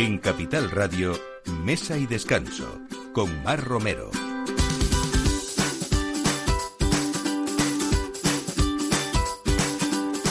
En Capital Radio, Mesa y Descanso, con Mar Romero.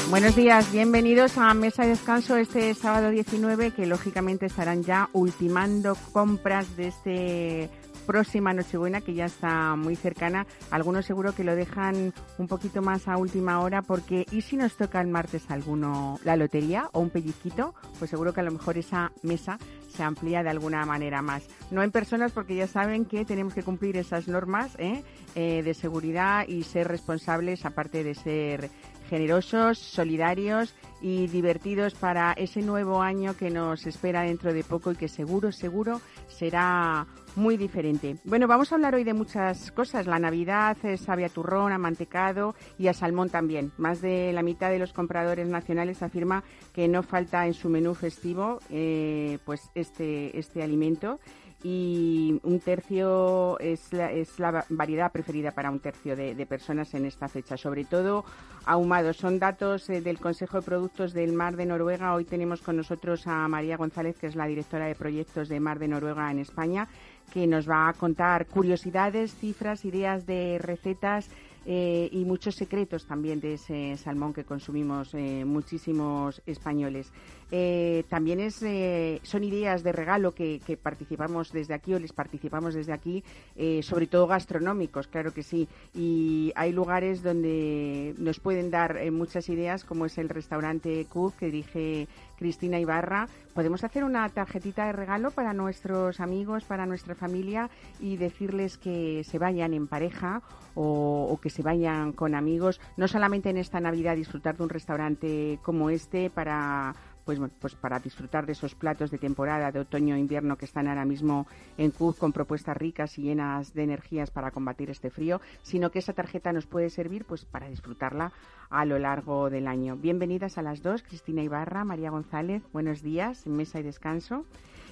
Buenos días, bienvenidos a Mesa y Descanso este sábado 19, que lógicamente estarán ya ultimando compras de este próxima Nochebuena, que ya está muy cercana. Algunos seguro que lo dejan un poquito más a última hora, porque ¿y si nos toca el martes alguno la lotería o un pellizquito? Pues seguro que a lo mejor esa mesa se amplía de alguna manera más. No en personas, porque ya saben que tenemos que cumplir esas normas ¿eh? Eh, de seguridad y ser responsables, aparte de ser generosos, solidarios y divertidos para ese nuevo año que nos espera dentro de poco y que seguro, seguro será muy diferente. Bueno, vamos a hablar hoy de muchas cosas. La Navidad sabe a turrón, a mantecado y a salmón también. Más de la mitad de los compradores nacionales afirma que no falta en su menú festivo eh, pues este, este alimento y un tercio es la, es la variedad preferida para un tercio de, personas en esta fecha, sobre todo ahumados. Son datos eh, del Consejo de Productos del Mar de Noruega. Hoy tenemos con nosotros a María González, que es la directora de proyectos de Mar de Noruega en España, que nos va a contar curiosidades, cifras, ideas de recetas eh, y muchos secretos también de ese salmón que consumimos eh, muchísimos españoles. Eh, también es, son ideas de regalo que, participamos desde aquí o les participamos desde aquí, sobre todo gastronómicos, claro que sí. Y hay lugares donde nos pueden dar muchas ideas, como es el restaurante Cook que dirige Cristina Ibarra. Podemos hacer una tarjetita de regalo para nuestros amigos, para nuestra familia y decirles que se vayan en pareja o, que se vayan con amigos, no solamente en esta Navidad disfrutar de un restaurante como este para pues, pues para disfrutar de esos platos de temporada de otoño e invierno que están ahora mismo en CUF con propuestas ricas y llenas de energías para combatir este frío, sino que esa tarjeta nos puede servir pues para disfrutarla a lo largo del año. Bienvenidas a las dos, Cristina Ibarra, María González, buenos días Mesa y Descanso.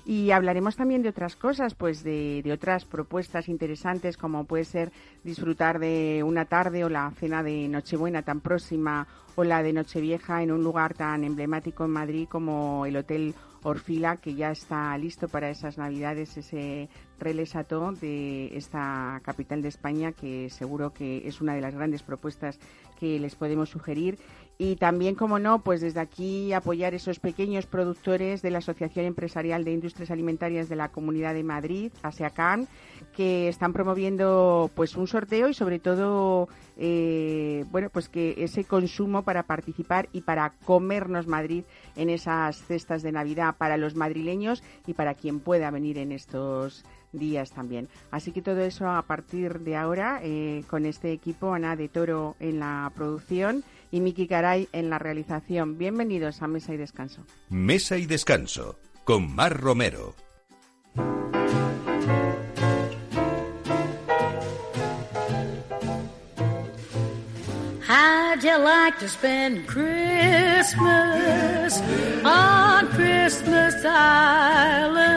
Y hablaremos también de otras cosas, pues de, otras propuestas interesantes, como puede ser disfrutar de una tarde o la cena de Nochebuena tan próxima o la de Nochevieja en un lugar tan emblemático en Madrid como el Hotel Orfila, que ya está listo para esas Navidades, ese relesato de esta capital de España, que seguro que es una de las grandes propuestas que les podemos sugerir y también, como no, pues desde aquí apoyar esos pequeños productores de la Asociación Empresarial de Industrias Alimentarias de la Comunidad de Madrid, ASEACAN, que están promoviendo pues un sorteo y sobre todo eh, bueno pues que ese consumo para participar y para comernos Madrid en esas cestas de Navidad para los madrileños y para quien pueda venir en estos días también. Así que todo eso a partir de ahora eh, con este equipo, Ana de Toro en la producción y Miki Caray en la realización. Bienvenidos a Mesa y Descanso. Mesa y Descanso con Mar Romero. How'd you like to spend Christmas on Christmas Island?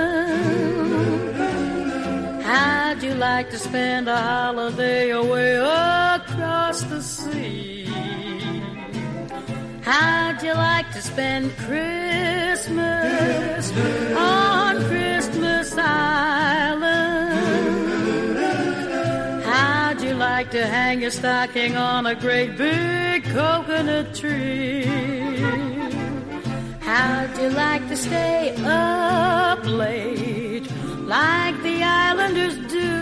How'd you like to spend a holiday away across the sea? How'd you like to spend Christmas on Christmas Island? How'd you like to hang your stocking on a great big coconut tree? How'd you like to stay up late like the islanders do?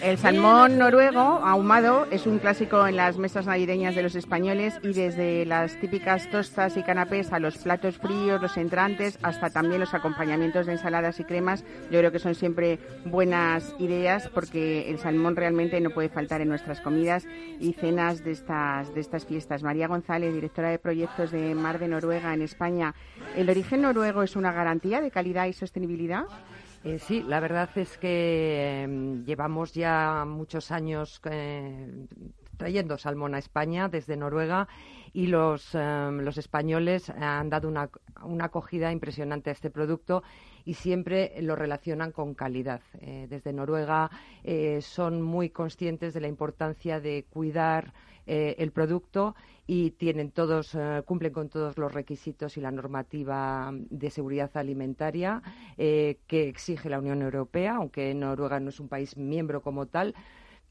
El salmón noruego ahumado es un clásico en las mesas navideñas de los españoles y desde las típicas tostas y canapés a los platos fríos, los entrantes, hasta también los acompañamientos de ensaladas y cremas, yo creo que son siempre buenas ideas porque el salmón realmente no puede faltar en nuestras comidas y cenas de estas, de estas fiestas. María González, directora de proyectos de Mar de Noruega en España. ¿El origen noruego es una garantía de calidad y sostenibilidad? Eh, sí, la verdad es que em, llevamos ya muchos años eh, trayendo salmón a España desde Noruega y los, em, los españoles han dado una, una, acogida impresionante a este producto y siempre lo relacionan con calidad. Eh, desde Noruega son muy conscientes de la importancia de cuidar eh, el producto y tienen todos, cumplen con todos los requisitos y la normativa de seguridad alimentaria que exige la Unión Europea, aunque Noruega no es un país miembro como tal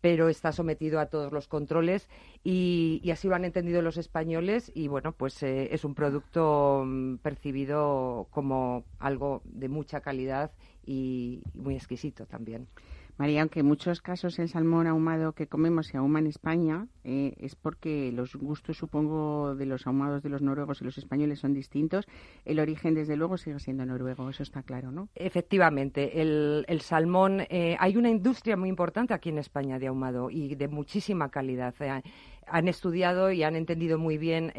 pero está sometido a todos los controles y, así lo han entendido los españoles y bueno, pues eh, es un producto mm, percibido como algo de mucha calidad y muy exquisito también. María, aunque en muchos casos el salmón ahumado que comemos se ahuma en España, eh, es porque los gustos, supongo, de los ahumados de los noruegos y los españoles son distintos. El origen, desde luego, sigue siendo noruego, eso está claro, ¿no? Efectivamente, el, salmón, eh, hay una industria muy importante aquí en España de ahumado y de muchísima calidad. Eh, han estudiado y han entendido muy bien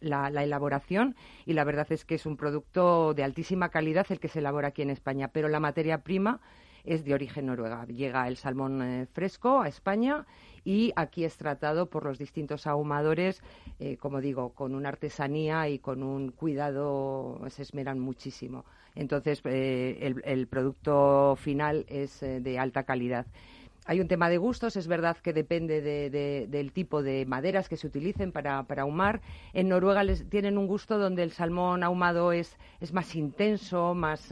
la, la, elaboración y la verdad es que es un producto de altísima calidad el que se elabora aquí en España, pero la materia prima es de origen noruega. Llega el salmón eh, fresco a España y aquí es tratado por los distintos ahumadores, eh, como digo, con una artesanía y con un cuidado, se esmeran muchísimo. Entonces, eh, el, producto final es de alta calidad. Hay un tema de gustos, es verdad que depende del tipo de maderas que se utilicen para, ahumar. En Noruega les, tienen un gusto donde el salmón ahumado es, es más intenso, más,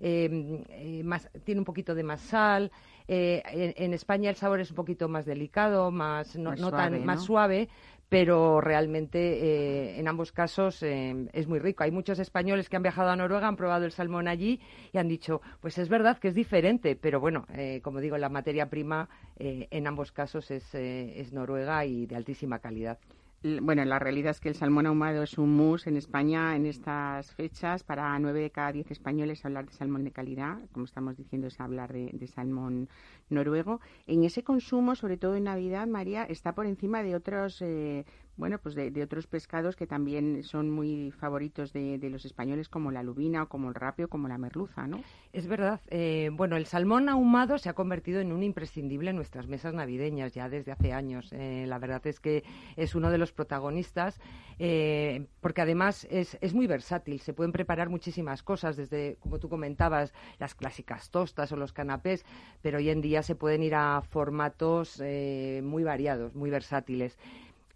eh, tiene un poquito de más sal. Eh, en, España el sabor es un poquito más delicado, más no, suave, tan más suave, pero realmente eh, en ambos casos em, es muy rico. Hay muchos españoles que han viajado a Noruega, han probado el salmón allí y han dicho, pues es verdad que es diferente, pero bueno, como digo, la materia prima en ambos casos es, es Noruega y de altísima calidad bueno, la realidad es que el salmón ahumado es un mus en España en estas fechas. Para nueve de cada diez españoles hablar de salmón de calidad, como estamos diciendo, es hablar de, salmón noruego. En ese consumo, sobre todo en Navidad, María, está por encima de otros eh, bueno, pues de, otros pescados que también son muy favoritos de, los españoles, como la lubina o como el rapio, como la merluza, ¿no? Es verdad. Eh, bueno, el salmón ahumado se ha convertido en un imprescindible en nuestras mesas navideñas ya desde hace años. Eh, la verdad es que es uno de los protagonistas eh, porque además es, es muy versátil. Se pueden preparar muchísimas cosas, desde, como tú comentabas, las clásicas tostas o los canapés, pero hoy en día se pueden ir a formatos muy variados, muy versátiles.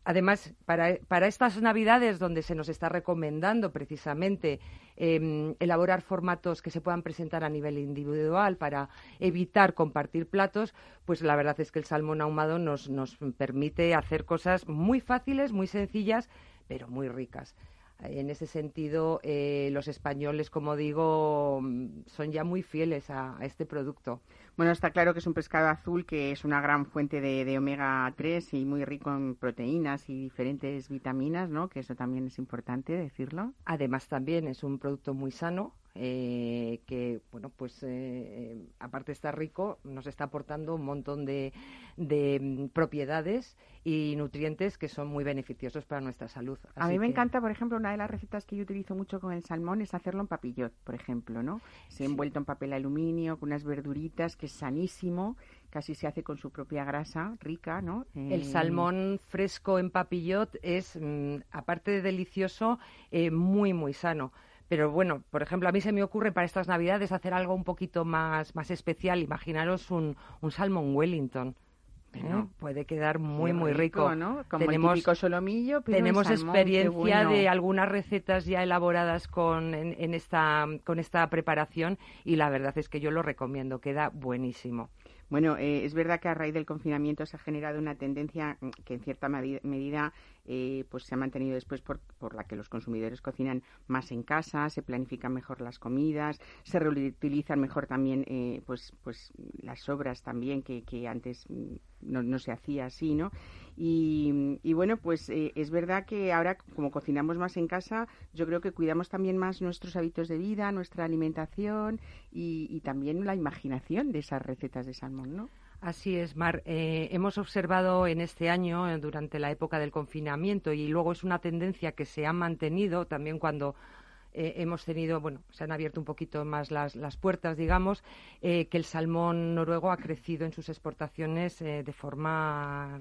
Además, para, para, estas Navidades, donde se nos está recomendando precisamente em, elaborar formatos que se puedan presentar a nivel individual para evitar compartir platos, pues la verdad es que el salmón ahumado nos, nos permite hacer cosas muy fáciles, muy sencillas, pero muy ricas. En ese sentido, eh, los españoles, como digo, son ya muy fieles a, este producto. Bueno, está claro que es un pescado azul que es una gran fuente de, omega 3 y muy rico en proteínas y diferentes vitaminas, ¿no? Que eso también es importante decirlo. Además, también es un producto muy sano, eh, que bueno pues eh, eh, aparte está rico nos está aportando un montón de, mm, propiedades y nutrientes que son muy beneficiosos para nuestra salud. a mí me encanta, por ejemplo, una de las recetas que yo utilizo mucho con el salmón es hacerlo en papillot, por ejemplo, ¿no? Se envuelto en papel aluminio con unas verduritas que es sanísimo casi se hace con su propia grasa rica, ¿no? El salmón fresco en papillot es, mm, aparte de delicioso, muy, muy sano. Pero bueno, por ejemplo, a mí se me ocurre para estas Navidades hacer algo un poquito más, más especial. Imaginaros un, un salmon Wellington. ¿eh? Puede quedar muy, muy rico. ¿no? Como tenemos, el solomillo, tenemos experiencia de algunas recetas ya elaboradas con, en, esta, con esta preparación y la verdad es que yo lo recomiendo, queda buenísimo. Bueno, eh, es verdad que a raíz del confinamiento se ha generado una tendencia que en cierta medida eh, pues se ha mantenido después por, por, la que los consumidores cocinan más en casa, se planifican mejor las comidas, se reutilizan mejor también eh, pues, pues las sobras también que, que antes mm, no, no, se hacía así, ¿no? Y, y bueno, pues eh, es verdad que ahora como cocinamos más en casa, yo creo que cuidamos también más nuestros hábitos de vida, nuestra alimentación y, también la imaginación de esas recetas de salmón, ¿no? Así es, Mar. Eh, hemos observado en este año, eh, durante la época del confinamiento, y luego es una tendencia que se ha mantenido también cuando eh, hemos tenido, bueno, se han abierto un poquito más las, puertas, digamos, que el salmón noruego ha crecido en sus exportaciones de forma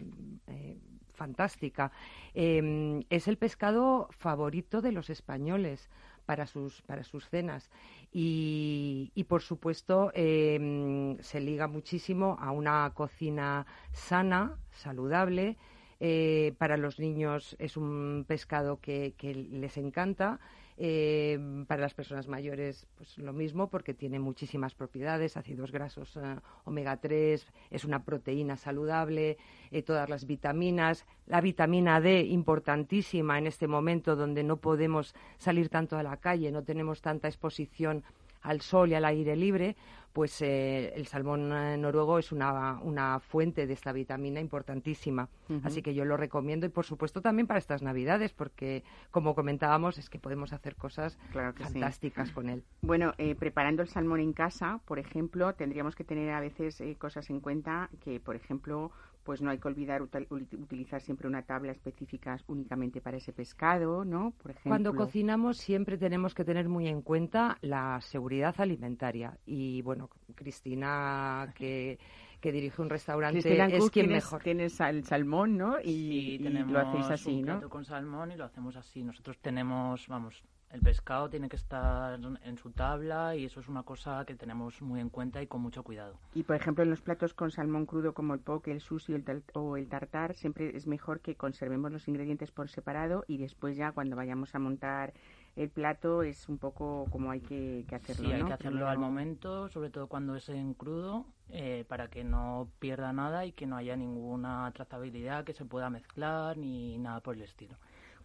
fantástica. Em, es el pescado favorito de los españoles para sus, para sus cenas. Y, por supuesto, em, se liga muchísimo a una cocina sana, saludable. Eh, para los niños es un pescado que les encanta eh, para las personas mayores, pues lo mismo, porque tiene muchísimas propiedades, ácidos grasos eh, omega 3, es una proteína saludable, eh, todas las vitaminas, la vitamina D, importantísima en este momento donde no podemos salir tanto a la calle, no tenemos tanta exposición al sol y al aire libre, pues eh, el salmón eh, noruego es una, una, fuente de esta vitamina importantísima. Así que yo lo recomiendo y, por supuesto, también para estas Navidades, porque, como comentábamos, es que podemos hacer cosas fantásticas con él. Bueno, eh, preparando el salmón en casa, por ejemplo, tendríamos que tener a veces cosas en cuenta que, por ejemplo, pues no hay que olvidar utilizar siempre una tabla específica únicamente para ese pescado, ¿no? Por ejemplo. Cuando cocinamos siempre tenemos que tener muy en cuenta la seguridad alimentaria y bueno, Cristina que que dirige un restaurante es quien mejor. Tienes el salmón, ¿no? Y, lo hacéis así, un plato con salmón y lo hacemos así. Nosotros tenemos, vamos, el pescado tiene que estar en su tabla y eso es una cosa que tenemos muy en cuenta y con mucho cuidado. Y por ejemplo en los platos con salmón crudo como el poke, el sushi el o el tartar, siempre es mejor que conservemos los ingredientes por separado y después ya cuando vayamos a montar el plato es un poco como hay que, hacerlo. Sí, hay que hacerlo al momento, sobre todo cuando es en crudo, eh, para que no pierda nada y que no haya ninguna trazabilidad que se pueda mezclar ni nada por el estilo.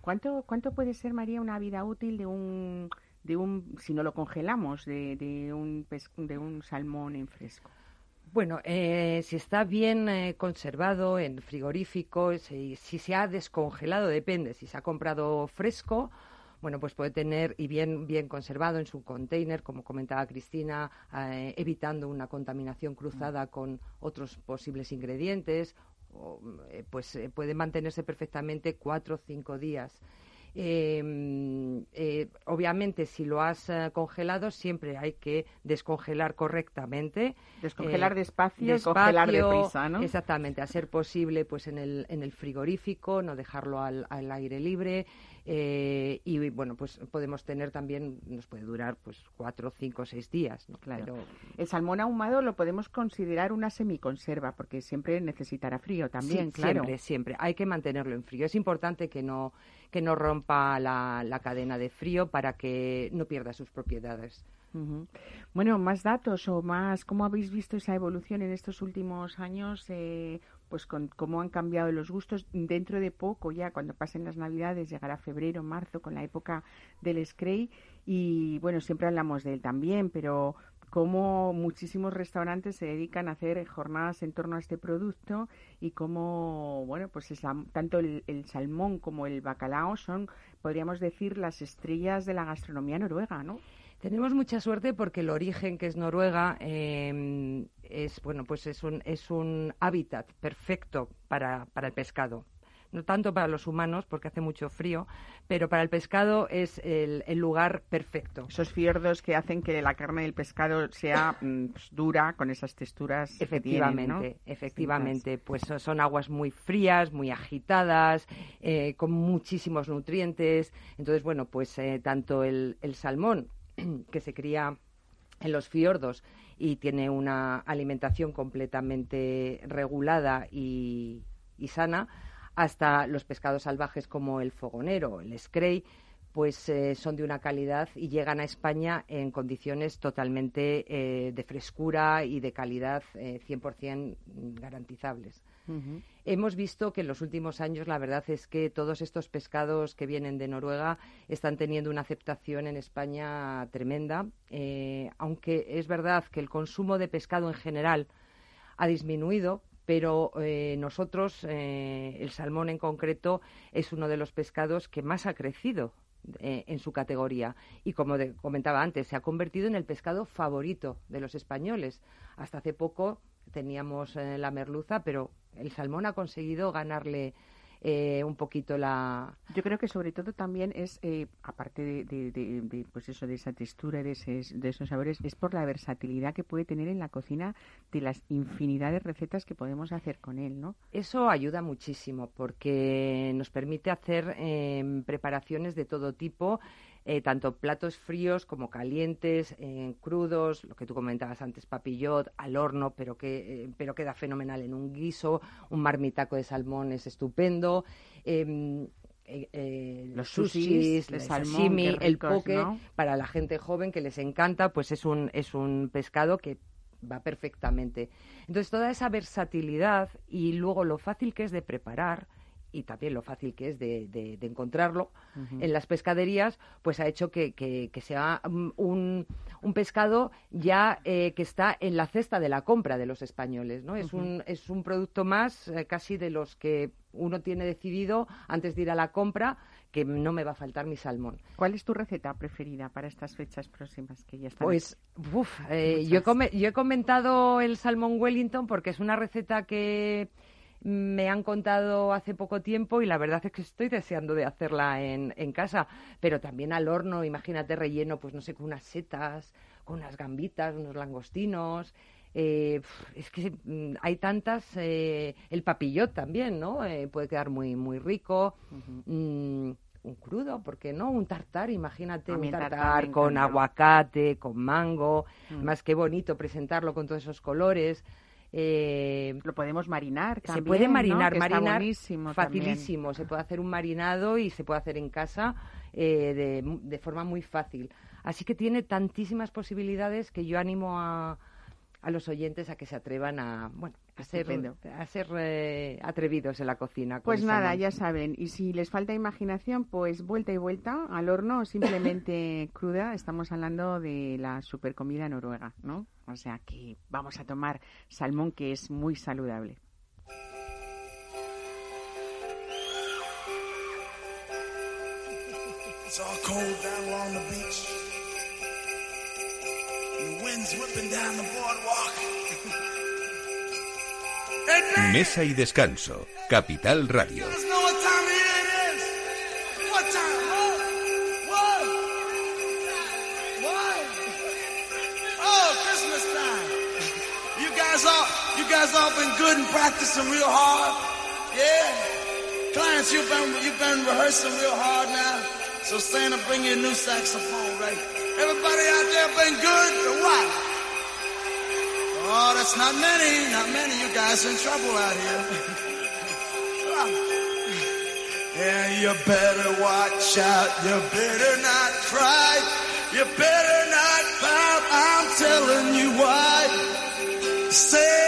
¿Cuánto, ¿Cuánto puede ser, María, una vida útil de un, de un si no lo congelamos, de, de, un, de un salmón en fresco? Bueno, eh, si está bien eh, conservado en frigorífico, si, si, se ha descongelado, depende. Si se ha comprado fresco, bueno, pues puede tener y bien, bien conservado en su container, como comentaba Cristina, eh, evitando una contaminación cruzada con otros posibles ingredientes eh, pues eh, puede mantenerse perfectamente cuatro o cinco días. Em, eh, obviamente, si lo has congelado, siempre hay que descongelar correctamente. Descongelar despacio, despacio, congelar deprisa, ¿no? Exactamente, a ser posible, pues en el, en el frigorífico, no dejarlo al, al aire libre. Eh, y bueno, pues podemos tener también, nos puede durar pues cuatro, cinco, seis días. ¿no? Claro. el salmón ahumado lo podemos considerar una semiconserva porque siempre necesitará frío también, claro. Siempre, siempre. Hay que mantenerlo en frío. Es importante que no, que no rompa la, la cadena de frío para que no pierda sus propiedades. Bueno, más datos o más, ¿cómo habéis visto esa evolución en estos últimos años? Eh, pues con cómo han cambiado los gustos. Dentro de poco, ya cuando pasen las Navidades, llegará febrero, marzo, con la época del Scray. Y bueno, siempre hablamos de él también, pero cómo muchísimos restaurantes se dedican a hacer jornadas en torno a este producto y cómo, bueno, pues es tanto el, salmón como el bacalao son, podríamos decir, las estrellas de la gastronomía noruega, ¿no? Tenemos mucha suerte porque el origen, que es Noruega, eh, es bueno pues es un, es un hábitat perfecto para, para el pescado no tanto para los humanos porque hace mucho frío, pero para el pescado es el, el lugar perfecto. Esos fiordos que hacen que la carne del pescado sea mm, pues, dura con esas texturas. Efectivamente, efectivamente, pues son aguas muy frías, muy agitadas, eh, con muchísimos nutrientes. Entonces, bueno, pues eh, tanto el, el salmón que se cría en los fiordos y tiene una alimentación completamente regulada y, sana, hasta los pescados salvajes como el fogonero, el scray, pues eh, son de una calidad y llegan a España en condiciones totalmente eh, de frescura y de calidad eh, 100% garantizables. Hemos visto que en los últimos años la verdad es que todos estos pescados que vienen de Noruega están teniendo una aceptación en España tremenda, eh, aunque es verdad que el consumo de pescado en general ha disminuido, pero eh, nosotros, eh, el salmón en concreto, es uno de los pescados que más ha crecido en su categoría. Y como comentaba antes, se ha convertido en el pescado favorito de los españoles. Hasta hace poco teníamos la merluza, pero el salmón ha conseguido ganarle eh, un poquito la... Yo creo que sobre todo también es, eh, aparte de, pues eso, de esa textura, de, de esos sabores, es por la versatilidad que puede tener en la cocina de las infinidad de recetas que podemos hacer con él, ¿no? Eso ayuda muchísimo porque nos permite hacer em, preparaciones de todo tipo eh, tanto platos fríos como calientes, eh, crudos, lo que tú comentabas antes, papillot, al horno, pero, que, eh, pero queda fenomenal en un guiso, un marmitaco de salmón es estupendo. Em, los sushis, el sashimi, el poke, para la gente joven que les encanta, pues es un, es un pescado que va perfectamente. Entonces, toda esa versatilidad y luego lo fácil que es de preparar, y también lo fácil que es de, de, encontrarlo en las pescaderías, pues ha hecho que, que, sea un, un, pescado ya eh, que está en la cesta de la compra de los españoles, ¿no? Es, un, es un producto más eh, casi de los que uno tiene decidido antes de ir a la compra que no me va a faltar mi salmón. ¿Cuál es tu receta preferida para estas fechas próximas que ya están? Pues, uf, eh, yo, yo he comentado el salmón Wellington porque es una receta que me han contado hace poco tiempo y la verdad es que estoy deseando de hacerla en, en casa, pero también al horno, imagínate relleno, pues no sé, con unas setas, con unas gambitas, unos langostinos. Eh, es que mm, hay tantas, eh, el papillot también, ¿no? Eh, puede quedar muy, muy rico. Mm, un crudo, ¿por qué no? Un tartar, imagínate, un tartar, con aguacate, con mango. Mm. Más que bonito presentarlo con todos esos colores. Eh, lo podemos marinar también, Se puede marinar, marinar facilísimo. Se puede hacer un marinado y se puede hacer en casa eh, de, de forma muy fácil. Así que tiene tantísimas posibilidades que yo animo a, a los oyentes a que se atrevan a, bueno, a ser, a ser eh, atrevidos en la cocina. Pues nada, ya saben. Y si les falta imaginación, pues vuelta y vuelta al horno, simplemente cruda. Estamos hablando de la supercomida noruega, ¿no? O sea que vamos a tomar salmón que es muy saludable. Mesa y descanso, Capital Radio. Been good and practicing real hard. Yeah. Clients, you've been, you've been rehearsing real hard now. So Santa, bring you a new saxophone, right? Everybody out there been good or what? Oh, that's not many, not many. You guys in trouble out here. yeah, you better watch out. You better not cry. You better not pout. I'm telling you why. Santa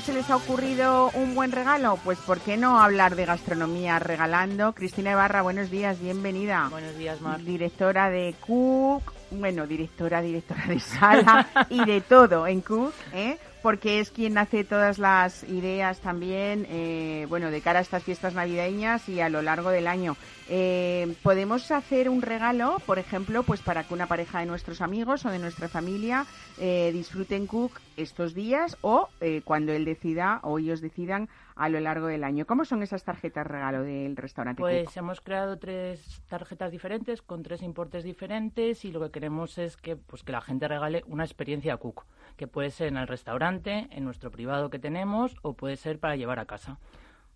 no se les ha ocurrido un buen regalo? Pues ¿por qué no hablar de gastronomía regalando? Cristina Ibarra, buenos días, bienvenida. Buenos días, Mar. Directora de Cook, bueno, directora, directora de sala y de todo en Cook, ¿eh? porque es quien hace todas las ideas también, eh, bueno, de cara a estas fiestas navideñas y a lo largo del año. Eh, podemos hacer un regalo, por ejemplo, pues para que una pareja de nuestros amigos o de nuestra familia eh, disfruten Cook estos días o cuando él decida o ellos decidan a lo largo del año. ¿Cómo son esas tarjetas regalo del restaurante? Pues hemos creado tres tarjetas diferentes con tres importes diferentes y lo que queremos es que pues que la gente regale una experiencia Cook, que puede ser en el restaurante, en nuestro privado que tenemos o puede ser para llevar a casa.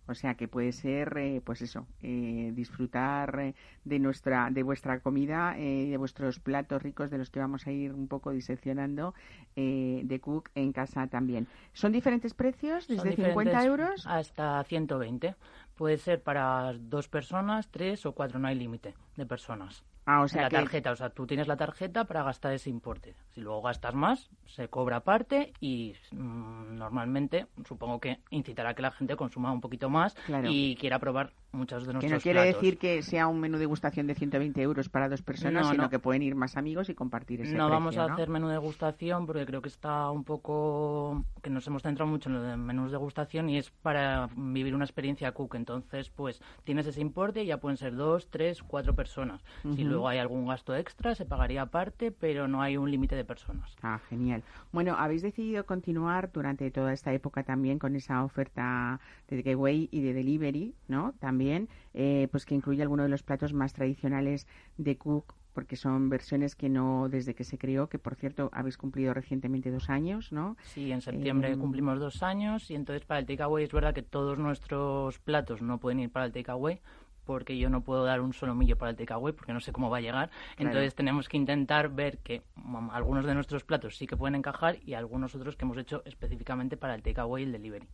O sea que puede ser, eh, pues eso, eh, disfrutar eh, de nuestra, de vuestra comida, eh, de vuestros platos ricos, de los que vamos a ir un poco diseccionando eh, de Cook en casa también. ¿Son diferentes precios, desde 50 diferentes euros? Hasta 120. Puede ser para dos personas, tres o cuatro, no hay límite de personas. Ah, o sea la que tarjeta, o sea, tú tienes la tarjeta para gastar ese importe. Si luego gastas más, se cobra aparte y mm, normalmente supongo que incitará a que la gente consuma un poquito más Claro. y quiera probar muchos de que nuestros no quiere platos. decir que sea un menú degustación de 120 euros para dos personas, No, sino no. que pueden ir más amigos y compartir ese no vamos a ¿no? hacer menú degustación porque creo que está un poco que nos hemos centrado mucho en lo de menús degustación y es para vivir una experiencia cook entonces pues tienes ese importe y ya pueden ser dos tres cuatro personas si Ujú. Luego hay algún gasto extra se pagaría aparte pero no hay un límite de personas Ah, genial. Bueno, habéis decidido continuar durante toda esta época también con esa oferta de takeaway y de delivery, ¿no? También, eh, pues que incluye algunos de los platos más tradicionales de Cook, porque son versiones que no, desde que se creó, que por cierto habéis cumplido recientemente dos años, ¿no? Sí, en septiembre Eh, cumplimos dos años y entonces para el takeaway es verdad que todos nuestros platos no pueden ir para el takeaway porque yo no puedo dar un solo millo para el takeaway porque no sé cómo va a llegar. Entonces tenemos que intentar ver que mm, algunos de nuestros platos sí que pueden encajar y algunos otros que hemos hecho específicamente para el takeaway y el delivery.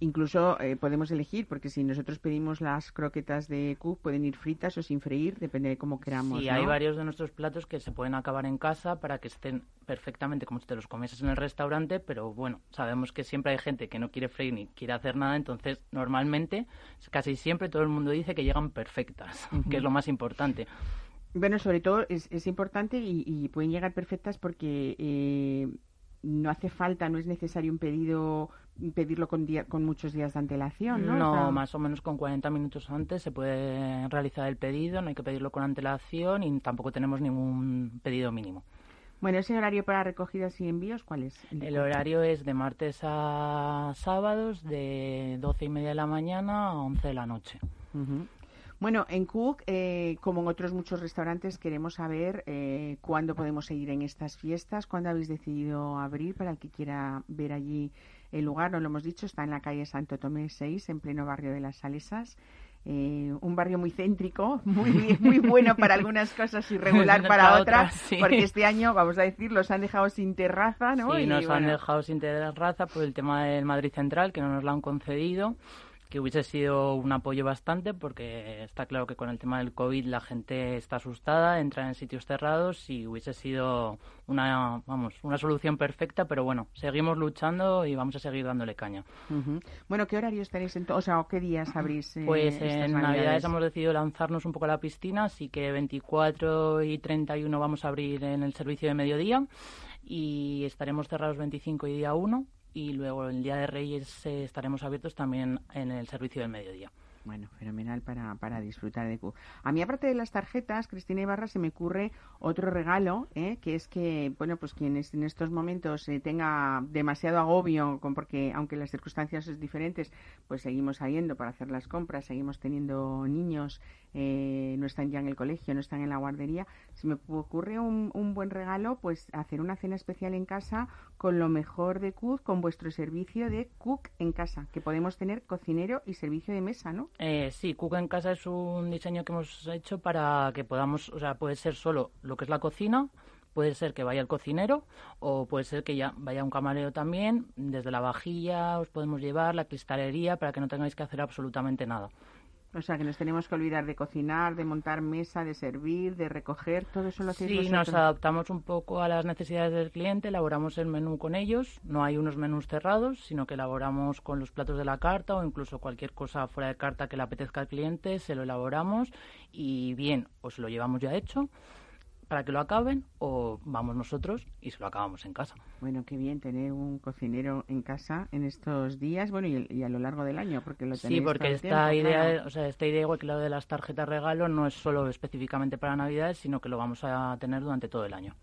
Incluso eh, podemos elegir, porque si nosotros pedimos las croquetas de Cook, pueden ir fritas o sin freír, depende de cómo queramos. Sí, ¿no? hay varios de nuestros platos que se pueden acabar en casa para que estén perfectamente como si te los comieses en el restaurante, pero bueno, sabemos que siempre hay gente que no quiere freír ni quiere hacer nada, entonces normalmente, casi siempre todo el mundo dice que llegan perfectas, que es lo más importante. Bueno, sobre todo es, es importante y, y pueden llegar perfectas porque eh, no hace falta, no es necesario un pedido pedirlo con, día- con muchos días de antelación, ¿no? No, O sea, más o menos con 40 minutos antes se puede realizar el pedido, no hay que pedirlo con antelación y tampoco tenemos ningún pedido mínimo. Bueno, ese horario para recogidas y envíos, ¿cuál es? El horario es de martes a sábados de 12 y media de la mañana a 11 de la noche. Bueno, en Cook, eh, como en otros muchos restaurantes, queremos saber eh, cuándo podemos seguir en estas fiestas, cuándo habéis decidido abrir para el que quiera ver allí el lugar. No lo hemos dicho, está en la calle Santo Tomé 6, en pleno barrio de las Salesas. Eh, un barrio muy céntrico, muy, muy bueno para algunas cosas y regular para Para otras, sí. porque este año, vamos a decir, los han dejado sin terraza, ¿no? Sí, Y, nos han dejado sin raza por el tema del Madrid Central, que no nos lo han concedido, que hubiese sido un apoyo bastante, porque está claro que con el tema del COVID la gente está asustada, entra en sitios cerrados y hubiese sido una, vamos, una solución perfecta, pero bueno, seguimos luchando y vamos a seguir dándole caña. Bueno, ¿qué horarios tenéis? En to- o sea, ¿o ¿qué días abrís? eh, Pues en Navidades hemos decidido lanzarnos un poco a la piscina, así que 24 y 31 vamos a abrir en el servicio de mediodía y estaremos cerrados 25 y día 1 y luego el día de Reyes eh, estaremos abiertos también en el servicio del mediodía. Bueno, fenomenal para, para disfrutar de Q. A mí, aparte de las tarjetas, Cristina Ibarra, se me ocurre otro regalo, ¿eh? que es que, bueno, pues quien es- en estos momentos eh, tenga demasiado agobio, con, porque aunque las circunstancias son diferentes, pues seguimos saliendo para hacer las compras, seguimos teniendo niños, eh, no están ya en el colegio, no están en la guardería. Se me ocurre un, un buen regalo, pues hacer una cena especial en casa con lo mejor de Cook, con vuestro servicio de Cook en casa, que podemos tener cocinero y servicio de mesa, ¿no? Eh, sí, Cuca en casa es un diseño que hemos hecho para que podamos, o sea, puede ser solo lo que es la cocina, puede ser que vaya el cocinero o puede ser que ya vaya un camarero también, desde la vajilla os podemos llevar, la cristalería, para que no tengáis que hacer absolutamente nada. O sea, que nos tenemos que olvidar de cocinar, de montar mesa, de servir, de recoger, todo eso lo hacéis Sí, nos adaptamos un poco a las necesidades del cliente, elaboramos el menú con ellos, no hay unos menús cerrados, sino que elaboramos con los platos de la carta o incluso cualquier cosa fuera de carta que le apetezca al cliente, se lo elaboramos y bien, o se lo llevamos ya hecho para que lo acaben o vamos nosotros y se lo acabamos en casa. Bueno, qué bien tener un cocinero en casa en estos días, bueno, y, y a lo largo del año, porque lo tenéis Sí, porque todo esta tiempo, idea, claro. o sea, esta idea igual que la de las tarjetas regalo no es solo específicamente para Navidades, sino que lo vamos a tener durante todo el año.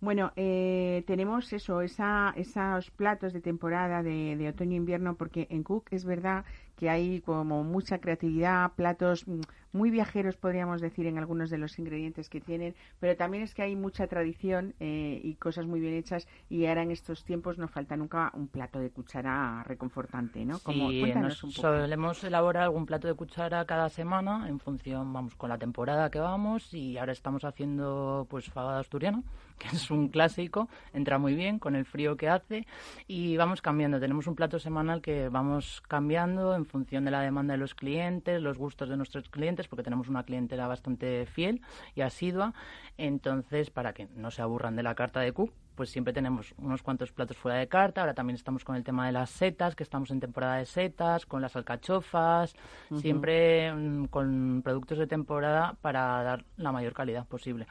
Bueno, eh, tenemos eso, esa, esos platos de temporada de, de otoño-invierno, porque en Cook es verdad que hay como mucha creatividad, platos mm, muy viajeros, podríamos decir, en algunos de los ingredientes que tienen, pero también es que hay mucha tradición eh, y cosas muy bien hechas y ahora en estos tiempos no falta nunca un plato de cuchara reconfortante, ¿no? Como, Sí, cuéntanos nos un poco. solemos elaborar algún plato de cuchara cada semana en función, vamos, con la temporada que vamos y ahora estamos haciendo pues fabada asturiana, que es un clásico, entra muy bien con el frío que hace y vamos cambiando. Tenemos un plato semanal que vamos cambiando en función de la demanda de los clientes, los gustos de nuestros clientes, porque tenemos una clientela bastante fiel y asidua. Entonces, para que no se aburran de la carta de Cook, pues siempre tenemos unos cuantos platos fuera de carta. Ahora también estamos con el tema de las setas, que estamos en temporada de setas, con las alcachofas, siempre mm, con productos de temporada para dar la mayor calidad posible.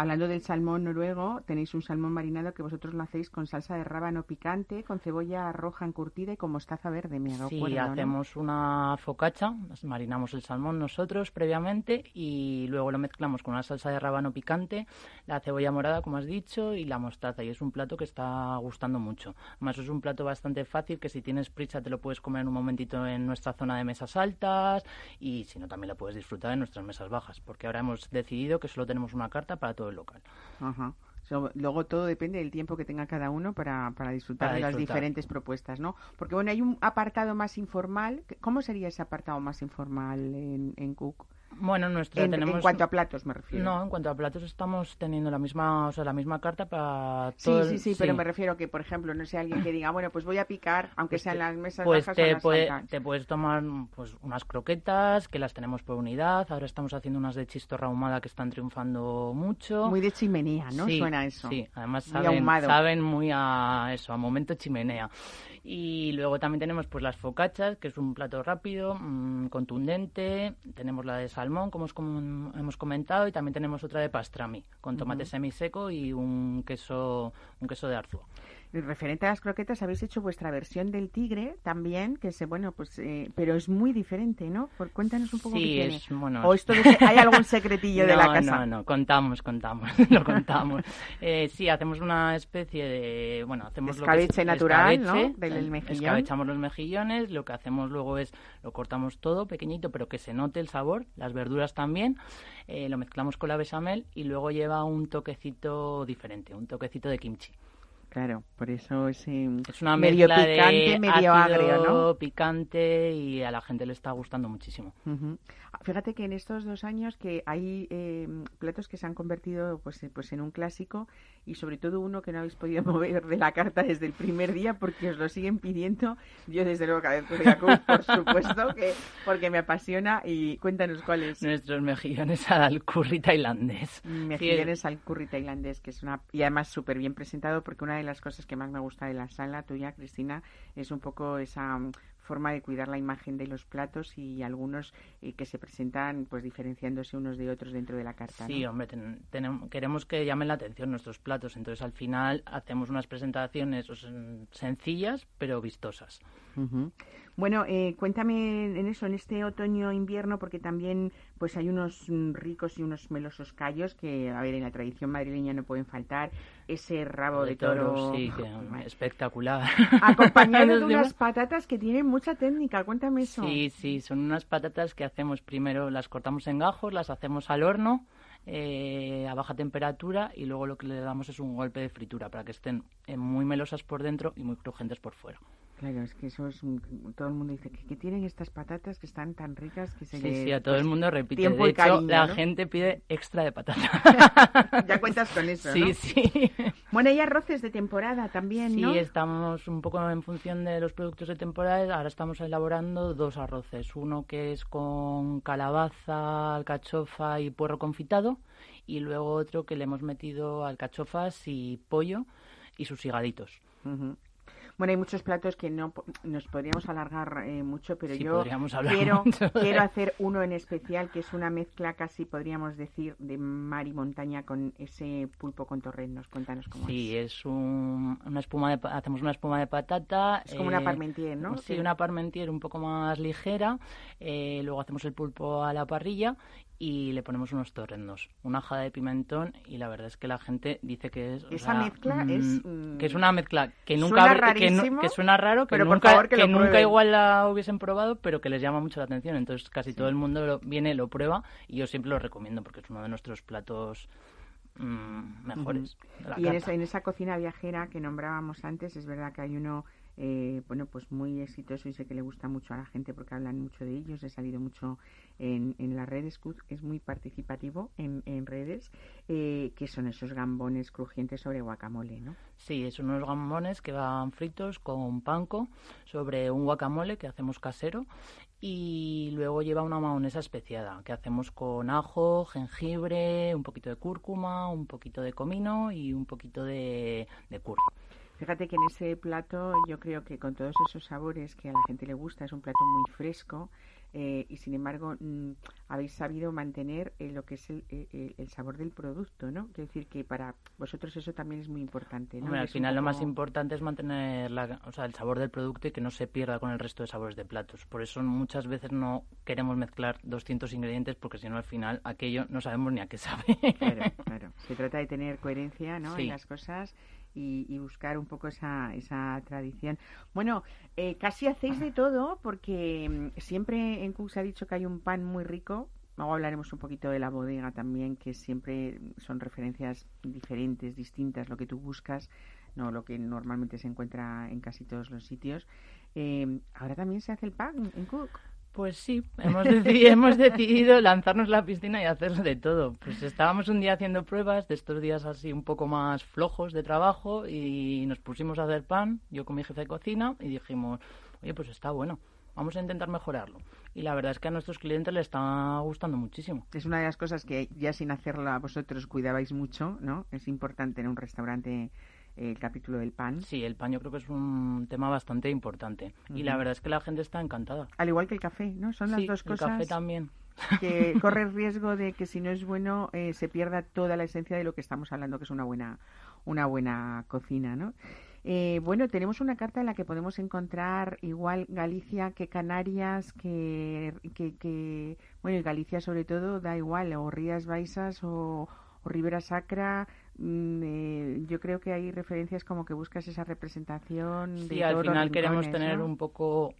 Hablando del salmón noruego, tenéis un salmón marinado que vosotros lo hacéis con salsa de rábano picante, con cebolla roja encurtida y con mostaza verde, me Sí, acuerdo, ¿no? hacemos una focacha, marinamos el salmón nosotros previamente y luego lo mezclamos con una salsa de rábano picante, la cebolla morada, como has dicho, y la mostaza. Y es un plato que está gustando mucho. Además, es un plato bastante fácil que si tienes prisa te lo puedes comer en un momentito en nuestra zona de mesas altas y si no, también lo puedes disfrutar en nuestras mesas bajas, porque ahora hemos decidido que solo tenemos una carta para todo local. Ajá. Luego todo depende del tiempo que tenga cada uno para, para disfrutar Para de las diferentes propuestas, ¿no? Porque bueno, hay un apartado más informal. ¿Cómo sería ese apartado más informal en, en Cook? Bueno, nuestra En, tenemos... en cuanto a platos me refiero. No, en cuanto a platos estamos teniendo la misma, o sea, la misma carta para Sí, todo el- sí, sí, pero me refiero que, por ejemplo, no sé, alguien que diga, bueno, pues voy a picar, aunque Pues sea en las mesas pues bajas o en te, las puede- te puedes tomar pues unas croquetas que las tenemos por unidad. Ahora estamos haciendo unas de chistorra ahumada que están triunfando mucho. Muy de chimenea, ¿no? Sí, Suena eso. Sí, además Muy saben, ahumado. saben muy a eso, a momento chimenea. Y luego también tenemos pues las focachas, que es un plato rápido, mm, contundente. Tenemos la de salmón, como os com- hemos comentado, y también tenemos otra de pastrami, con tomate semiseco y un queso, un queso de arzúa. Referente a las croquetas, habéis hecho vuestra versión del tigre también, que se, bueno, pues, eh, pero es muy diferente, ¿no? Por, cuéntanos un poco Sí, qué tiene. es, bueno, o esto de que hay algún secretillo de la casa. No, no, contamos, contamos, lo contamos. Eh, sí, hacemos una especie de, bueno, hacemos lo que es Escabeche natural, ¿no? escabeche, Del eh, mejillón. Escabechamos los mejillones, lo que hacemos luego es, lo cortamos todo pequeñito, pero que se note el sabor, las verduras también, eh, lo mezclamos con la bechamel y luego lleva un toquecito diferente, un toquecito de kimchi. Claro, por eso ese Es una medio picante, medio agrio, ¿no? picante y a la gente le está gustando muchísimo. Fíjate que en estos dos años que hay eh, platos que se han convertido pues, eh, pues en un clásico y sobre todo uno que no habéis podido mover de la carta desde el primer día porque os lo siguen pidiendo. Yo desde luego cada vez que voy a Cook, por supuesto, que porque me apasiona y cuéntanos cuál es. Nuestros mejillones al curry tailandés. Mejillones al curry tailandés, que es una... Y además súper bien presentado, porque una de las cosas que más me gusta de la sala tuya, Cristina, es un poco esa mm, forma de cuidar la imagen de los platos y algunos eh, que se presentan pues diferenciándose unos de otros dentro de la carta. Sí, ¿no? hombre, ten- queremos que llamen la atención nuestros platos, entonces al final hacemos unas presentaciones sencillas pero vistosas. Bueno, eh, cuéntame en eso, en este otoño-invierno, porque también pues hay unos mm, ricos y unos melosos callos que, a ver, en la tradición madrileña no pueden faltar. Ese rabo de, toro, sí, que espectacular. acompañado de unas patatas que tienen mucha técnica. Cuéntame eso. Sí, sí, son unas patatas que hacemos primero, las cortamos en gajos, las hacemos al horno eh, a baja temperatura y luego lo que le damos es un golpe de fritura para que estén eh, muy melosas por dentro y muy crujientes por fuera. Claro, es que eso es un- todo el mundo dice que, tienen estas patatas que están tan ricas que se Sí, sí, a todo el pues, mundo repite. tiempo De hecho, cariño, la ¿no? gente pide extra de patata. ya cuentas con eso, Sí, ¿no? sí. Bueno, hay arroces de temporada también, Sí, ¿no? estamos un poco en función de los productos de temporada. Ahora estamos elaborando dos arroces. Uno que es con calabaza, alcachofa y puerro confitado. Y luego otro que le hemos metido alcachofas y pollo y sus higaditos. Bueno, hay muchos platos que no nos podríamos alargar eh, mucho, pero Sí, yo quiero, quiero hacer uno en especial que es una mezcla casi podríamos decir de mar y montaña con ese pulpo con torrenos. Cuéntanos cómo Sí, es. es un- una espuma de, hacemos una espuma de patata. Es como una eh, parmentier, ¿no? Sí, Que- una parmentier un poco más ligera. eh, luego hacemos el pulpo a la parrilla y le ponemos unos torrendos, una jada de pimentón y la verdad es que la gente dice que es... Esa sea, mezcla mm, es, mm, que es una mezcla que nunca suena que, rarísimo, que suena raro, que pero por nunca, favor que nunca prueben. igual la hubiesen probado, pero que les llama mucho la atención. Entonces casi todo el mundo lo- viene, lo prueba y yo siempre lo recomiendo porque es uno de nuestros platos mm, mejores. de la Y en esa, en esa cocina viajera que nombrábamos antes, es verdad que hay uno, eh, bueno, pues muy exitoso y sé que le gusta mucho a la gente porque hablan mucho de ellos. He salido mucho en, las redes, es muy participativo en, redes, eh, que son esos gambones crujientes sobre guacamole, ¿no? Sí, es unos gambones que van fritos con panko sobre un guacamole que hacemos casero y luego lleva una mayonesa especiada que hacemos con ajo, jengibre, un poquito de cúrcuma, un poquito de comino y un poquito de curry. Fíjate que en ese plato yo creo que con todos esos sabores que a la gente le gusta, es un plato muy fresco eh, y sin embargo mm, habéis sabido mantener eh, lo que es el, el- el sabor del producto, ¿no? Quiero decir que para vosotros eso también es muy importante, ¿no? Hombre, al final lo más importante es mantener la- o sea, el sabor del producto y que no se pierda con el resto de sabores de platos. Por eso muchas veces no queremos mezclar 200 ingredientes porque si no al final aquello no sabemos ni a qué sabe. Claro, claro. Se trata de tener coherencia ¿no? Sí. en las cosas y, buscar un poco esa, esa tradición. Bueno, eh, casi hacéis de todo porque mm, siempre en Cook se ha dicho que hay un pan muy rico. Luego hablaremos un poquito de la bodega también, que siempre son referencias diferentes, distintas, lo que tú buscas, no lo que normalmente se encuentra en casi todos los sitios. Eh, ahora también se hace el pan en Cook. Pues sí, hemos decidido, hemos decidido lanzarnos la piscina y hacer de todo. Pues estábamos un día haciendo pruebas de estos días así un poco más flojos de trabajo y nos pusimos a hacer pan, yo con mi jefe de cocina, y dijimos, oye, pues está bueno, vamos a intentar mejorarlo. Y la verdad es que a nuestros clientes les está gustando muchísimo. Es una de las cosas que ya sin hacerla vosotros cuidabais mucho, ¿no? Es importante en un restaurante el capítulo del pan. Sí, el pan yo creo que es un tema bastante importante. Y la verdad es que la gente está encantada. Al igual que el café, ¿no? Son las Sí, dos el cosas café también. que corre el riesgo de que si no es bueno eh, se pierda toda la esencia de lo que estamos hablando, que es una buena, una buena cocina, ¿no? Eh, bueno, tenemos una carta en la que podemos encontrar igual Galicia que Canarias, que, que, que bueno, y Galicia sobre todo da igual, o Rías Baixas o, o Ribera Sacra. Mm, eh, yo creo que hay referencias como que buscas esa representación. Sí, de al final queremos tener ¿no? un poco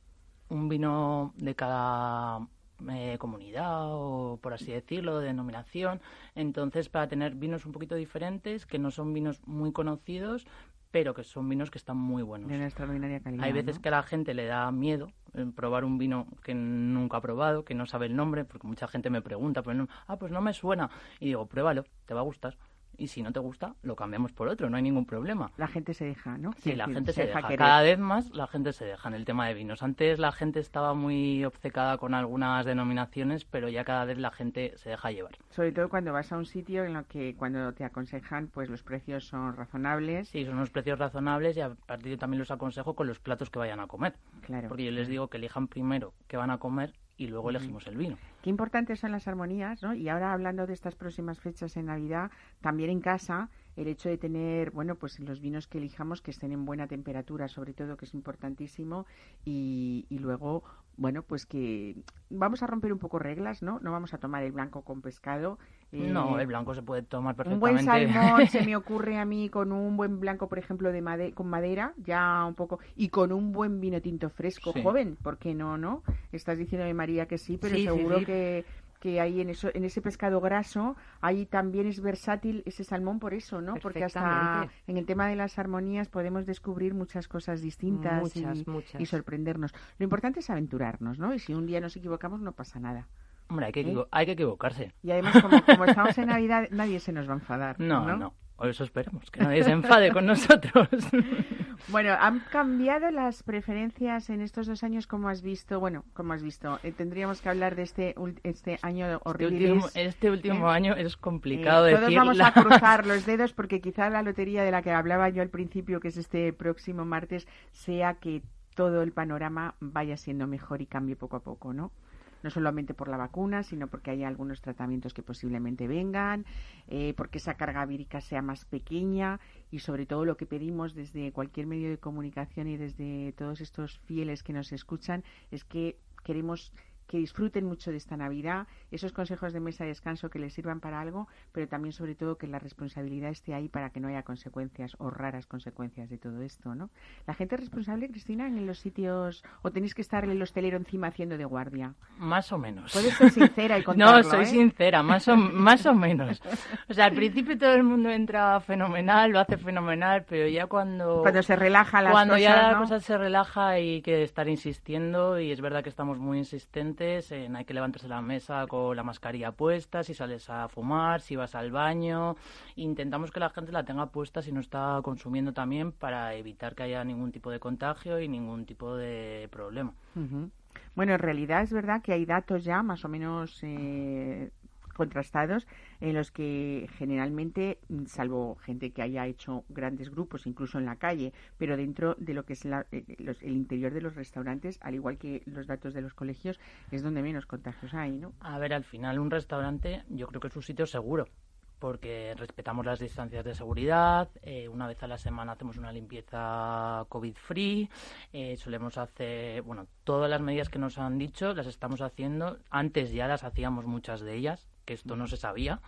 un vino de cada eh, comunidad o por así decirlo, denominación. Entonces, para tener vinos un poquito diferentes, que no son vinos muy conocidos, pero que son vinos que están muy buenos. de una extraordinaria calidad. Hay veces ¿no? que a la gente le da miedo eh, probar un vino que nunca ha probado, que no sabe el nombre, porque mucha gente me pregunta, pues no, ah, pues no me suena. Y digo, pruébalo, te va a gustar. Y si no te gusta, lo cambiamos por otro, no hay ningún problema. La gente se deja, ¿no? Sí, la gente se deja. querer. Cada vez más la gente se deja en el tema de vinos. Antes la gente estaba muy obcecada con algunas denominaciones, pero ya cada vez la gente se deja llevar. Sobre todo cuando vas a un sitio en lo que cuando te aconsejan, pues los precios son razonables. Sí, son unos precios razonables y a partir de también los aconsejo con los platos que vayan a comer. Claro. Porque yo les digo que elijan primero qué van a comer y luego elegimos el vino. Qué importantes son las armonías, ¿no? Y ahora hablando de estas próximas fechas en Navidad, también en casa, el hecho de tener, bueno, pues los vinos que elijamos que estén en buena temperatura, sobre todo, que es importantísimo, y, y luego, bueno, pues que vamos a romper un poco reglas, ¿no? No vamos a tomar el blanco con pescado. Eh, No, el blanco se puede tomar Un buen perfectamente. salmón se me ocurre a mí con un buen blanco, por ejemplo, de made- con madera, ya un poco, y con un buen vino tinto fresco, Sí. joven, ¿por qué no, no? Estás diciéndome, María, que sí, pero Sí, seguro sí. que que ahí en eso en ese pescado graso ahí también es versátil ese salmón por eso no porque hasta Perfectamente. en el tema de las armonías podemos descubrir muchas cosas distintas Muchas, y, muchas. y sorprendernos lo importante es aventurarnos no y si un día nos equivocamos no pasa nada Hombre, hay que, ¿Eh? hay que equivocarse. y además como, como estamos en Navidad nadie se nos va a enfadar No, no, no. Eso esperemos, que nadie se enfade con nosotros. Bueno, ¿han cambiado las preferencias en estos dos años? como has visto? Bueno, como has visto, eh, tendríamos que hablar de este este año Este horrible. último, este último ¿eh? año es Eh, complicado todos decir. vamos a cruzar los dedos porque quizá la lotería de la que hablaba yo al principio, que es este próximo martes, sea que todo el panorama vaya siendo mejor y cambie poco a poco, ¿no? No solamente por la vacuna, sino porque hay algunos tratamientos que posiblemente vengan, eh, porque esa carga vírica sea más pequeña y sobre todo lo que pedimos desde cualquier medio de comunicación y desde todos estos fieles que nos escuchan es que queremos que disfruten mucho de esta Navidad, esos consejos de mesa de descanso que les sirvan para algo, pero también sobre todo que la responsabilidad esté ahí para que no haya consecuencias o raras consecuencias de todo esto, ¿no? La gente es responsable, Cristina, en los sitios o tenéis que estar el hostelero encima haciendo de guardia. Más o menos. Puedes ser sincera y contarlo, No, soy ¿eh? sincera, más o, más o menos. O sea, al principio todo el mundo entra fenomenal, lo hace fenomenal, pero ya cuando... Cuando se relaja las cuando ya cosas, la ¿no? cosa se relaja hay que estar insistiendo y es verdad que estamos muy insistentes en hay que levantarse la mesa con la mascarilla puesta, si sales a fumar, si vas al baño. Intentamos que la gente la tenga puesta si no está consumiendo también para evitar que haya ningún tipo de contagio y ningún tipo de problema. Bueno, en realidad es verdad que hay datos ya más o menos eh, contrastados en los que generalmente, mm, salvo gente que haya hecho grandes grupos, incluso en la calle, pero dentro de lo que es la- eh, los- el interior de los restaurantes, al igual que los datos de los colegios, es donde menos contagios hay, ¿no? A ver, al final un restaurante yo creo que es un sitio seguro porque respetamos las distancias de seguridad, eh, una vez a la semana hacemos una limpieza COVID-free, eh, solemos hacer, bueno, todas las medidas que nos han dicho las estamos haciendo, antes ya las hacíamos muchas de ellas, que esto no se sabía,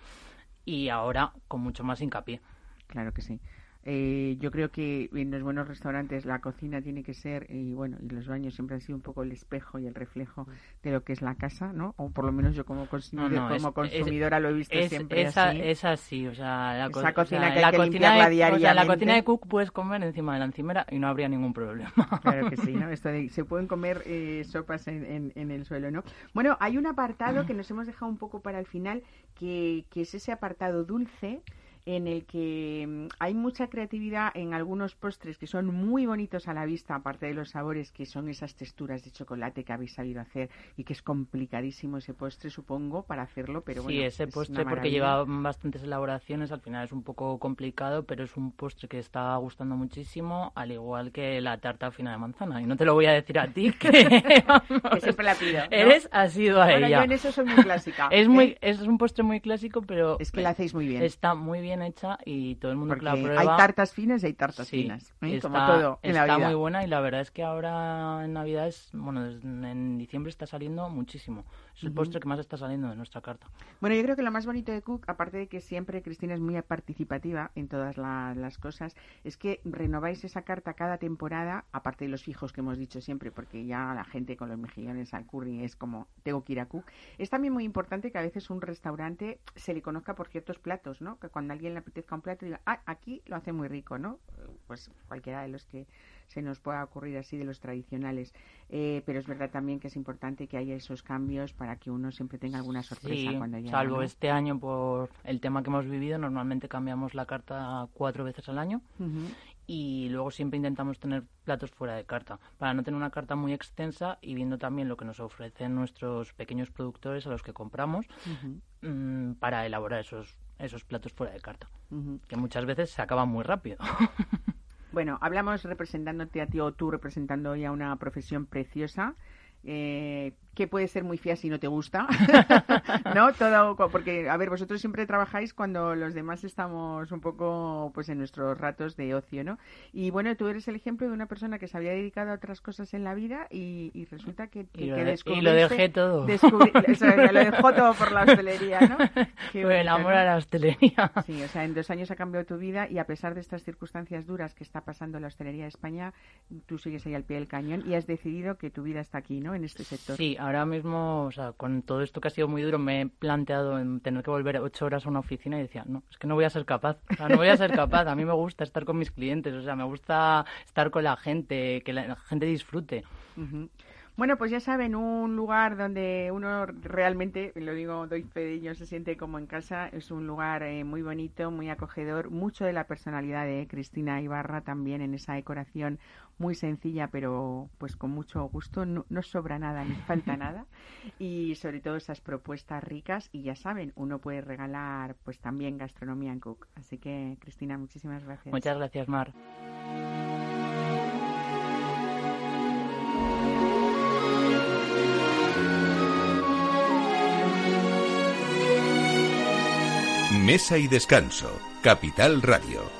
y ahora con mucho más hincapié. Claro que sí. Eh, yo creo que en los buenos restaurantes la cocina tiene que ser, y bueno, y los baños siempre han sido un poco el espejo y el reflejo de lo que es la casa, ¿no? O por lo menos yo como, consumidor, No, no, como es- es- consumidora lo he visto Es, siempre es, a- así. es así, o sea, la, co- Esa o cocina sea, que hay la que cocina de, o sea, la cocina de Cook puedes comer encima de la encimera y no habría ningún problema. Claro que sí, ¿no? Esto de se pueden comer eh, sopas en, en- en el suelo, ¿no? Bueno, hay un apartado que nos hemos dejado un poco para el final, que, que es ese apartado dulce en el que mm, hay mucha creatividad en algunos postres que son muy bonitos a la vista, aparte de los sabores, que son esas texturas de chocolate que habéis sabido hacer y que es complicadísimo ese postre, supongo, para hacerlo, pero bueno. sí, ese es postre porque lleva bastantes elaboraciones, al final es un poco complicado, pero es un postre que está gustando muchísimo, al igual que la tarta fina de manzana. Y no te lo voy a decir a ti, que, vamos, Que siempre la pido. ¿no? eres asido a Bueno, ella. yo en eso soy muy clásica. Es, ¿eh? muy, es un postre muy clásico, pero Es que la hacéis muy bien. está muy bien hecha y todo el mundo Porque que la prueba... hay tartas finas y hay tartas Sí, finas, ¿eh? está, como todo en la está vida. muy buena y la verdad es que ahora en Navidades, bueno, desde- en diciembre está saliendo muchísimo. Es el postre que más está saliendo de nuestra carta. Bueno, yo creo que lo más bonito de Cook, aparte de que siempre Cristina es muy participativa en todas la- las cosas, es que renováis esa carta cada temporada, aparte de los fijos que hemos dicho siempre, porque ya la gente con los mejillones al curry es como, tengo que ir a Cook. Es también muy importante que a veces un restaurante se le conozca por ciertos platos, ¿no? Que cuando a alguien le apetezca un plato diga, ah, aquí lo hace muy rico, ¿no? Pues cualquiera de los que se nos pueda ocurrir así de los tradicionales. Eh, pero es verdad también que es importante que haya esos cambios para que uno siempre tenga alguna sorpresa Sí, cuando llega. salvo ¿no? este año por el tema que hemos vivido, normalmente cambiamos la carta cuatro veces al año y luego siempre intentamos tener platos fuera de carta, para no tener una carta muy extensa y viendo también lo que nos ofrecen nuestros pequeños productores a los que compramos mm, para elaborar esos, esos platos fuera de carta, que muchas veces se acaban muy rápido. Bueno, hablamos representándote a ti o tú representando hoy a una profesión preciosa. Eh, que puede ser muy fea si no te gusta, ¿no? Todo, porque, a ver, vosotros siempre trabajáis cuando los demás estamos un poco, pues, en nuestros ratos de ocio, ¿no? Y bueno, tú eres el ejemplo de una persona que se había dedicado a otras cosas en la vida y, y resulta que, que, Y lo que de- y lo dejé todo. descubri- o sea, lo dejó todo por la hostelería, ¿no? Qué Por el bonito, amor ¿no? a la hostelería. Sí, o sea, en dos años ha cambiado tu vida y a pesar de estas circunstancias duras que está pasando la hostelería de España, tú sigues ahí al pie del cañón y has decidido que tu vida está aquí, ¿no? En este sector. Sí, ahora mismo, o sea, con todo esto que ha sido muy duro, me he planteado en tener que volver ocho horas a una oficina y decía, no, es que no voy a ser capaz, o sea, no voy a ser capaz. A mí me gusta estar con mis clientes, o sea, me gusta estar con la gente, que la gente disfrute. Bueno, pues ya saben, un lugar donde uno realmente, lo digo, doy fe de ello, se siente como en casa. Es un lugar eh, muy bonito, muy acogedor. Mucho de la personalidad de Cristina Ibarra también en esa decoración muy sencilla, pero pues con mucho gusto. No, no sobra nada, ni falta nada. Y sobre todo esas propuestas ricas. Y ya saben, uno puede regalar pues también gastronomía en Cook. Así que, Cristina, muchísimas gracias. Muchas gracias, Mar. Mesa y descanso. Capital Radio.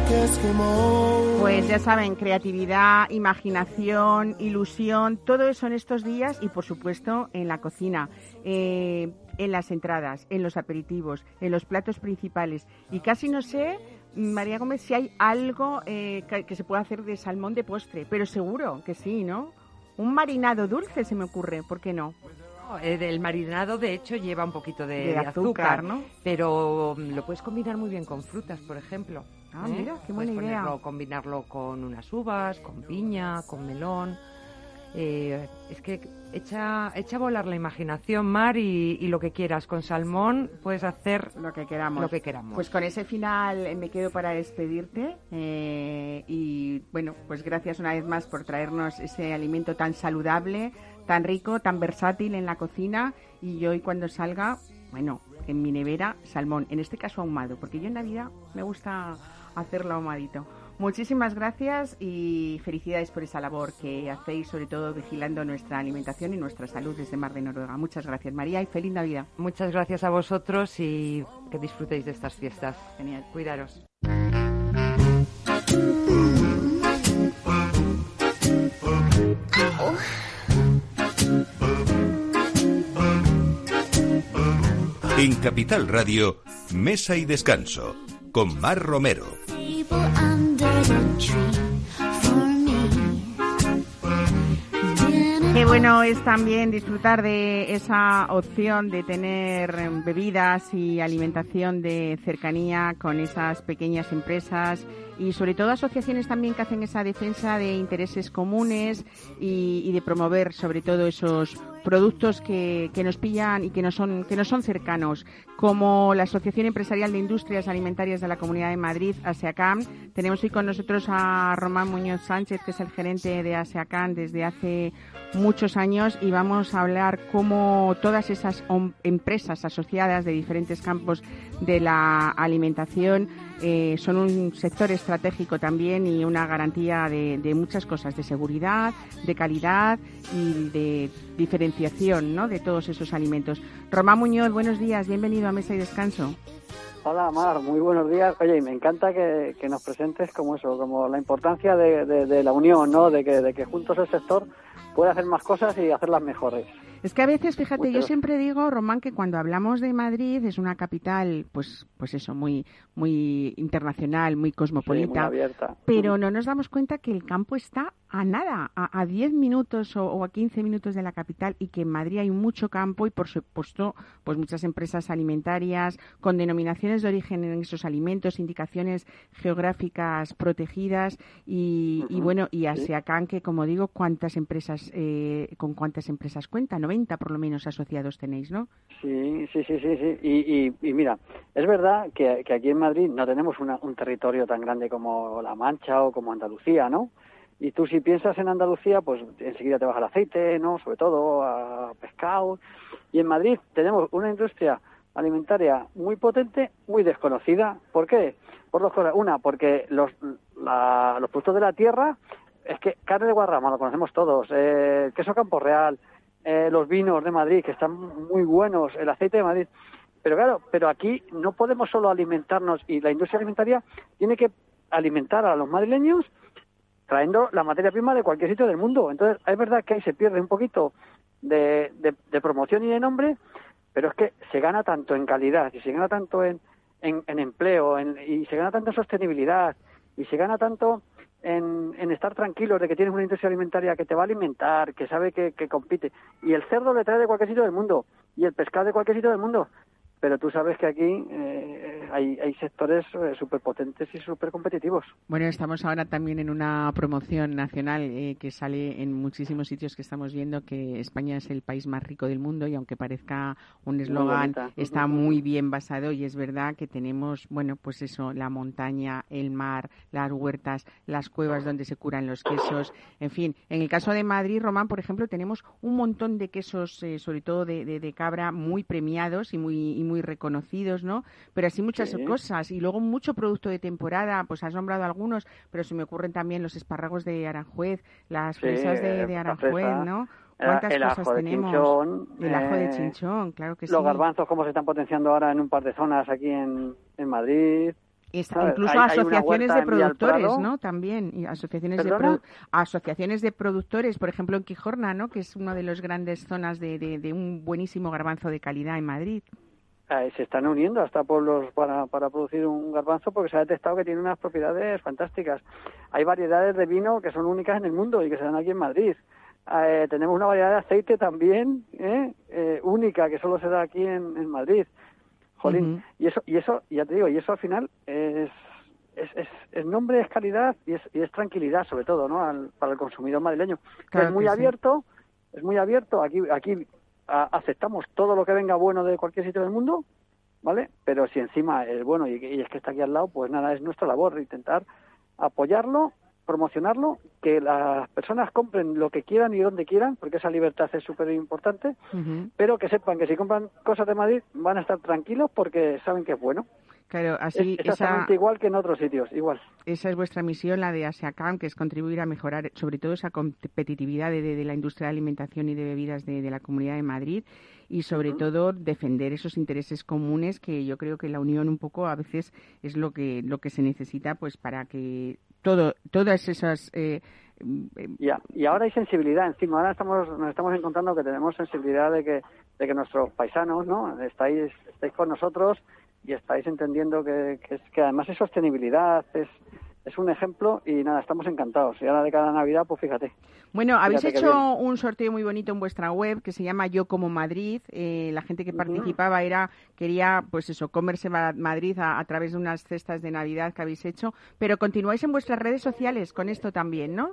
Pues ya saben, creatividad, imaginación, ilusión, todo eso en estos días y por supuesto en la cocina, eh, en las entradas, en los aperitivos, en los platos principales. Y casi no sé, María Gómez, si hay algo eh, que, que se pueda hacer de salmón de postre, pero seguro que sí, ¿no? Un marinado dulce se me ocurre, ¿por qué no? Eh, del marinado, de hecho, lleva un poquito de, De de azúcar, azúcar, ¿no? Pero mm, lo puedes combinar muy bien con frutas, por ejemplo. Ah, ¿eh? mira, qué buena Puedes idea. ponerlo- combinarlo con unas uvas, con piña, con melón. Eh, es que echa, echa a volar la imaginación, Mar, y, y lo que quieras. Con salmón puedes hacer Lo que queramos. lo que queramos. Pues con ese final me quedo para despedirte eh, y bueno, pues gracias una vez más por traernos ese alimento tan saludable, tan rico, tan versátil en la cocina y yo hoy cuando salga, bueno, en mi nevera salmón, en este caso ahumado, porque yo en Navidad me gusta hacerlo ahumadito. Muchísimas gracias y felicidades por esa labor que hacéis, sobre todo vigilando nuestra alimentación y nuestra salud desde Mar de Noruega. Muchas gracias, María, y feliz Navidad. Muchas gracias a vosotros y que disfrutéis de estas fiestas. Genial. Cuidaros. En Capital Radio, Mesa y descanso. Con Mar Romero. Qué bueno es también disfrutar de esa opción de tener bebidas y alimentación de cercanía con esas pequeñas empresas y sobre todo asociaciones también que hacen esa defensa de intereses comunes y, de promover sobre todo esos productos que, que nos pillan y que no son que no son cercanos como la Asociación Empresarial de Industrias Alimentarias de la Comunidad de Madrid, ASEACAM. Tenemos hoy con nosotros a Román Muñoz Sánchez, que es el gerente de ASEACAM desde hace muchos años y vamos a hablar cómo todas esas empresas asociadas de diferentes campos de la alimentación eh, son un sector estratégico también y una garantía de, muchas cosas, de seguridad, de calidad y de diferenciación ¿no? de todos esos alimentos. Román Muñoz, buenos días, bienvenido a Mesa y Descanso. Hola Mar, muy buenos días. Oye, y me encanta que, que nos presentes como eso, como la importancia de, de- de la unión, ¿no? De que, de que juntos el sector puede hacer más cosas y hacerlas mejores. Es que a veces, fíjate, yo siempre digo, Román, que cuando hablamos de Madrid es una capital, pues, pues eso, muy, muy internacional, muy Sí, muy cosmopolita. abierta. pero no nos damos cuenta que el campo está a nada, a, a 10 minutos o, o a 15 minutos de la capital y que en Madrid hay mucho campo y por supuesto pues muchas empresas alimentarias con denominaciones de origen en esos alimentos, indicaciones geográficas protegidas y, bueno, y sí. ASEACAN que como digo, cuántas empresas, eh, con cuántas empresas cuenta, 90 por lo menos asociados tenéis, ¿no? Sí, sí, sí, sí, sí. Y, y, y mira, es verdad que, que aquí en Madrid no tenemos una- un territorio tan grande como La Mancha o como Andalucía, ¿no? Y tú si piensas en Andalucía, pues enseguida te vas al aceite, ¿no? Sobre todo a pescado. Y en Madrid tenemos una industria alimentaria muy potente, muy desconocida. ¿Por qué? Por dos cosas. Una, porque los, la- los productos de la tierra, es que carne de Guarrama lo conocemos todos, eh, queso Campo Real, eh, los vinos de Madrid, que están muy buenos, el aceite de Madrid. Pero claro, pero aquí no podemos solo alimentarnos y la industria alimentaria tiene que alimentar a los madrileños trayendo la materia prima de cualquier sitio del mundo. Entonces, es verdad que ahí se pierde un poquito de, de- promoción y de nombre, pero es que se gana tanto en calidad y se gana tanto en, en, en empleo en- y se gana tanto en sostenibilidad y se gana tanto en, en estar tranquilos de que tienes una industria alimentaria que te va a alimentar, que sabe que, que compite. Y el cerdo le trae de cualquier sitio del mundo y el pescado de cualquier sitio del mundo. Pero tú sabes que aquí eh, hay, hay sectores súper potentes y súper competitivos. Bueno, estamos ahora también en una promoción nacional eh, que sale en muchísimos sitios que estamos viendo que España es el país más rico del mundo y aunque parezca un eslogan, está muy bien basado y es verdad que tenemos, bueno, pues eso, la montaña, el mar, las huertas, las cuevas donde se curan los quesos, en fin. En el caso de Madrid, Román, por ejemplo, tenemos un montón de quesos, eh, sobre todo de, de- de cabra, muy premiados y muy, y muy reconocidos, ¿no? Pero así muchas Sí. cosas y luego mucho producto de temporada, pues has nombrado algunos, pero se me ocurren también los espárragos de Aranjuez, las Sí, fresas de, Aranjuez, fresa, ¿no? el- ¿Cuántas el cosas ajo de tenemos? chinchón, el ajo de eh, chinchón, claro que sí. Los garbanzos, como se están potenciando ahora en un par de zonas aquí en, en Madrid. Incluso Hay- asociaciones de productores, ¿no? También, y asociaciones de, asociaciones de productores, por ejemplo en Quijorna, ¿no? Que es una de las grandes zonas de, de- de un buenísimo garbanzo de calidad en Madrid. Se están uniendo hasta pueblos para, para producir un garbanzo porque se ha detectado que tiene unas propiedades fantásticas. Hay variedades de vino que son únicas en el mundo y que se dan aquí en Madrid. Eh, tenemos una variedad de aceite también ¿eh? Eh, única que solo se da aquí en, en Madrid. Jolín, Ujú. y eso, y eso, ya te digo, y eso al final es, es, es, el nombre es calidad y es, y es tranquilidad sobre todo, ¿no? Al- para el consumidor madrileño. Que es muy que sí. abierto, es muy abierto. Aquí, aquí a- aceptamos todo lo que venga bueno de cualquier sitio del mundo, ¿vale? Pero si encima es bueno y, y es que está aquí al lado, pues nada, es nuestra labor intentar apoyarlo, promocionarlo, que las personas compren lo que quieran y donde quieran, porque esa libertad es súper importante, pero que sepan que si compran cosas de Madrid van a estar tranquilos porque saben que es bueno. Claro, Es así esa, exactamente igual que en otros sitios, igual. esa es vuestra misión, la de ASEACAM, que es contribuir a mejorar sobre todo esa competitividad de, de- de la industria de alimentación y de bebidas de, de la Comunidad de Madrid y sobre todo defender esos intereses comunes que yo creo que la unión un poco a veces es lo que lo que se necesita pues para que todo todas esas eh, eh, Ya, y ahora hay sensibilidad encima. Ahora estamos, nos estamos encontrando que tenemos sensibilidad de que, de que nuestros paisanos, ¿no? Estáis, estáis con nosotros y estáis entendiendo que, que, es, que además es sostenibilidad, es, es un ejemplo y nada, estamos encantados. Y ahora de cada Navidad, pues fíjate. Bueno, habéis Fíjate hecho un sorteo muy bonito en vuestra web que se llama Yo como Madrid. Eh, la gente que participaba era quería, pues eso, comerse Ma- Madrid a, a través de unas cestas de Navidad que habéis hecho. Pero continuáis en vuestras redes sociales con esto también, ¿no?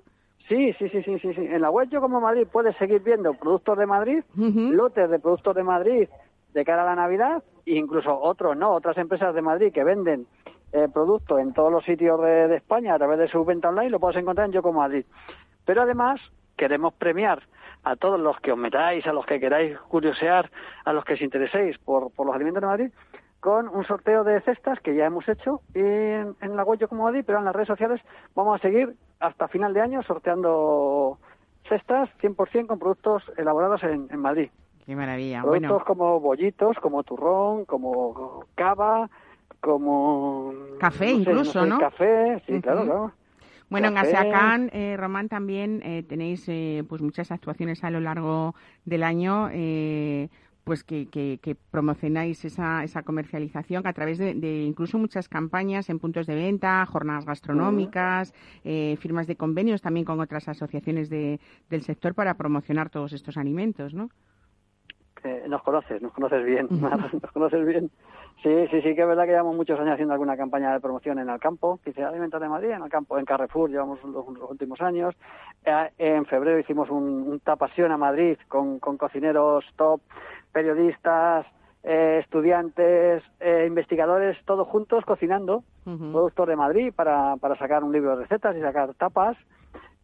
Sí, sí, sí, sí, sí, sí. En la web Yo como Madrid puedes seguir viendo productos de Madrid, lotes de productos de Madrid de cara a la Navidad, e incluso otros, ¿no? Otras empresas de Madrid que venden eh, productos en todos los sitios de, España a través de su venta online, lo puedes encontrar en Yo como Madrid. Pero además queremos premiar a todos los que os metáis, a los que queráis curiosear, a los que os intereséis por, por los alimentos de Madrid, con un sorteo de cestas que ya hemos hecho en, en la web Yo como Madrid, pero en las redes sociales vamos a seguir hasta final de año sorteando cestas 100% con productos elaborados en, en Madrid. Qué maravilla. Productos Bueno, como bollitos, como turrón, como cava, como... Café no sé, incluso, sé, ¿no? Café, sí, claro, claro. bueno en. ASEACAN, eh, Román, también eh, tenéis eh, pues muchas actuaciones a lo largo del año. eh, pues que, que, que promocionáis esa, esa comercialización a través de, de incluso muchas campañas en puntos de venta, jornadas gastronómicas, eh, firmas de convenios también con otras asociaciones de, del sector para promocionar todos estos alimentos, ¿no? Eh, nos conoces, nos conoces bien, Mar, nos conoces bien. Sí, sí, sí, que es verdad que llevamos muchos años haciendo alguna campaña de promoción en el campo, dice Alimentos de Madrid, en el campo, en Carrefour llevamos los, los últimos años. Eh, en febrero hicimos un, un Tapasión a Madrid con, con cocineros top, periodistas, eh, estudiantes, eh, investigadores, todos juntos cocinando Ujú. productos de Madrid para, para sacar un libro de recetas y sacar tapas.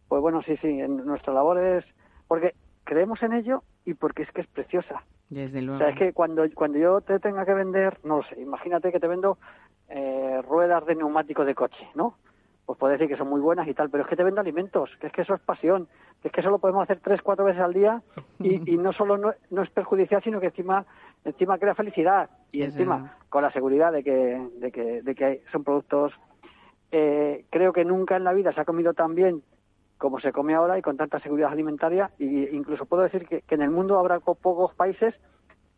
Pues bueno, sí, sí, en nuestra labor es porque creemos en ello y porque es que es preciosa. Desde O sea, es que cuando, cuando yo te tenga que vender, no lo sé, imagínate que te vendo eh, ruedas de neumático de coche, ¿no? Pues puedes decir que son muy buenas y tal, pero es que te vendo alimentos, que es que eso es pasión, que es que eso lo podemos hacer tres, cuatro veces al día y, y no solo no, no es perjudicial, sino que encima encima crea felicidad y Desde encima luego. con la seguridad de que, de que, de que son productos eh, creo que nunca en la vida se ha comido tan bien como se come ahora y con tanta seguridad alimentaria y incluso puedo decir que, que en el mundo habrá po- pocos países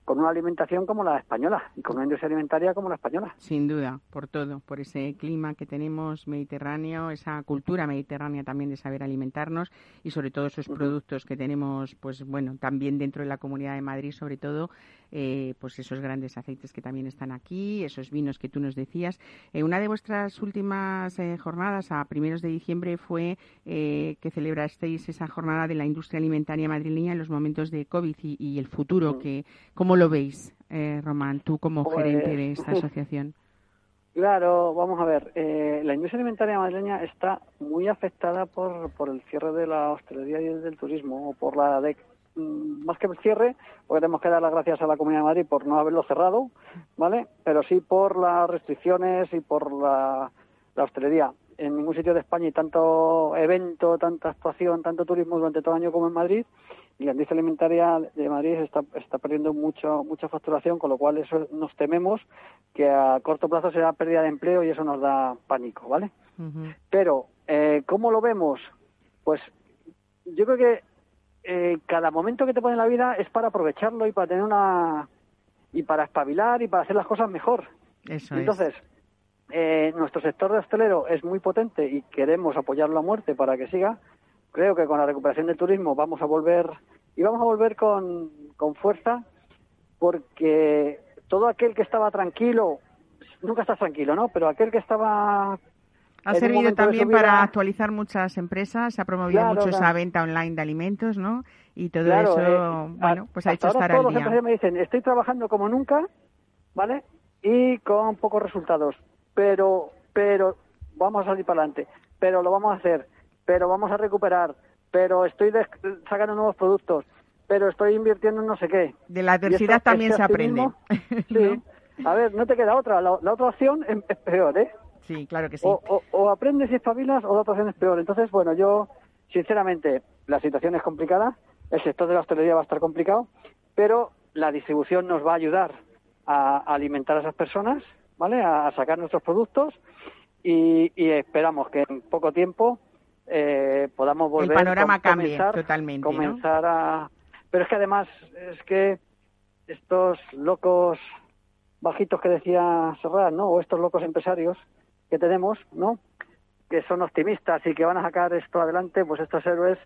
con una alimentación como la española y con una industria alimentaria como la española. Sin duda, por todo, por ese clima que tenemos mediterráneo, esa cultura mediterránea también de saber alimentarnos y sobre todo esos productos que tenemos, pues bueno, también dentro de la Comunidad de Madrid, sobre todo, eh, pues esos grandes aceites que también están aquí, esos vinos que tú nos decías. Eh, una de vuestras últimas eh, jornadas, a primeros de diciembre, fue eh, que celebrasteis esa jornada de la industria alimentaria madrileña en los momentos de COVID y, y el futuro. que ¿Cómo lo veis, eh, Román, tú como Pues- gerente de esta asociación? Claro, vamos a ver. eh, la industria alimentaria madrileña está muy afectada por, por el cierre de la hostelería y del turismo, o por la de, mm, más que el cierre, porque tenemos que dar las gracias a la Comunidad de Madrid por no haberlo cerrado, ¿vale? Pero sí por las restricciones y por la, la hostelería. En ningún sitio de España hay tanto evento, tanta actuación, tanto turismo durante todo el año como en Madrid. Y la industria alimentaria de Madrid está, está perdiendo mucho, mucha facturación, con lo cual eso nos tememos que a corto plazo será pérdida de empleo y eso nos da pánico, ¿vale? Pero, eh, ¿cómo lo vemos? Pues yo creo que eh, cada momento que te pone en la vida es para aprovecharlo y para tener una... y para espabilar y para hacer las cosas mejor. Eso Entonces, eh, nuestro sector de hostelero es muy potente y queremos apoyarlo a muerte para que siga. Creo que con la recuperación del turismo vamos a volver y vamos a volver con, con fuerza porque todo aquel que estaba tranquilo, nunca estás tranquilo, ¿no? Pero aquel que estaba Ha servido también vida- para actualizar muchas empresas, se ha promovido Claro, mucho claro. esa venta online de alimentos, ¿no? Y todo Claro, eso, eh, bueno, pues ha hecho estar todos al los día. empresarios me dicen, estoy trabajando como nunca, ¿vale? Y con pocos resultados, pero, pero vamos a salir para adelante, pero lo vamos a hacer, pero vamos a recuperar, pero estoy sacando nuevos productos, pero estoy invirtiendo en no sé qué. De la esto- adversidad también este se aprende. optimismo, Sí. A ver, no te queda otra. La, la otra opción es, es peor, ¿eh? Sí, claro que sí. O, o- o aprendes y espabilas o la otra opción es peor. Entonces, bueno, yo, sinceramente, la situación es complicada, el sector de la hostelería va a estar complicado, pero la distribución nos va a ayudar a, alimentar a esas personas, ¿vale? A, a sacar nuestros productos y, y esperamos que en poco tiempo eh, podamos volver panorama a cambie comenzar, totalmente, ¿no? a... Pero es que además, es que estos locos bajitos que decía Serrat, ¿no? O estos locos empresarios que tenemos, ¿no? Que son optimistas y que van a sacar esto adelante, pues estos héroes,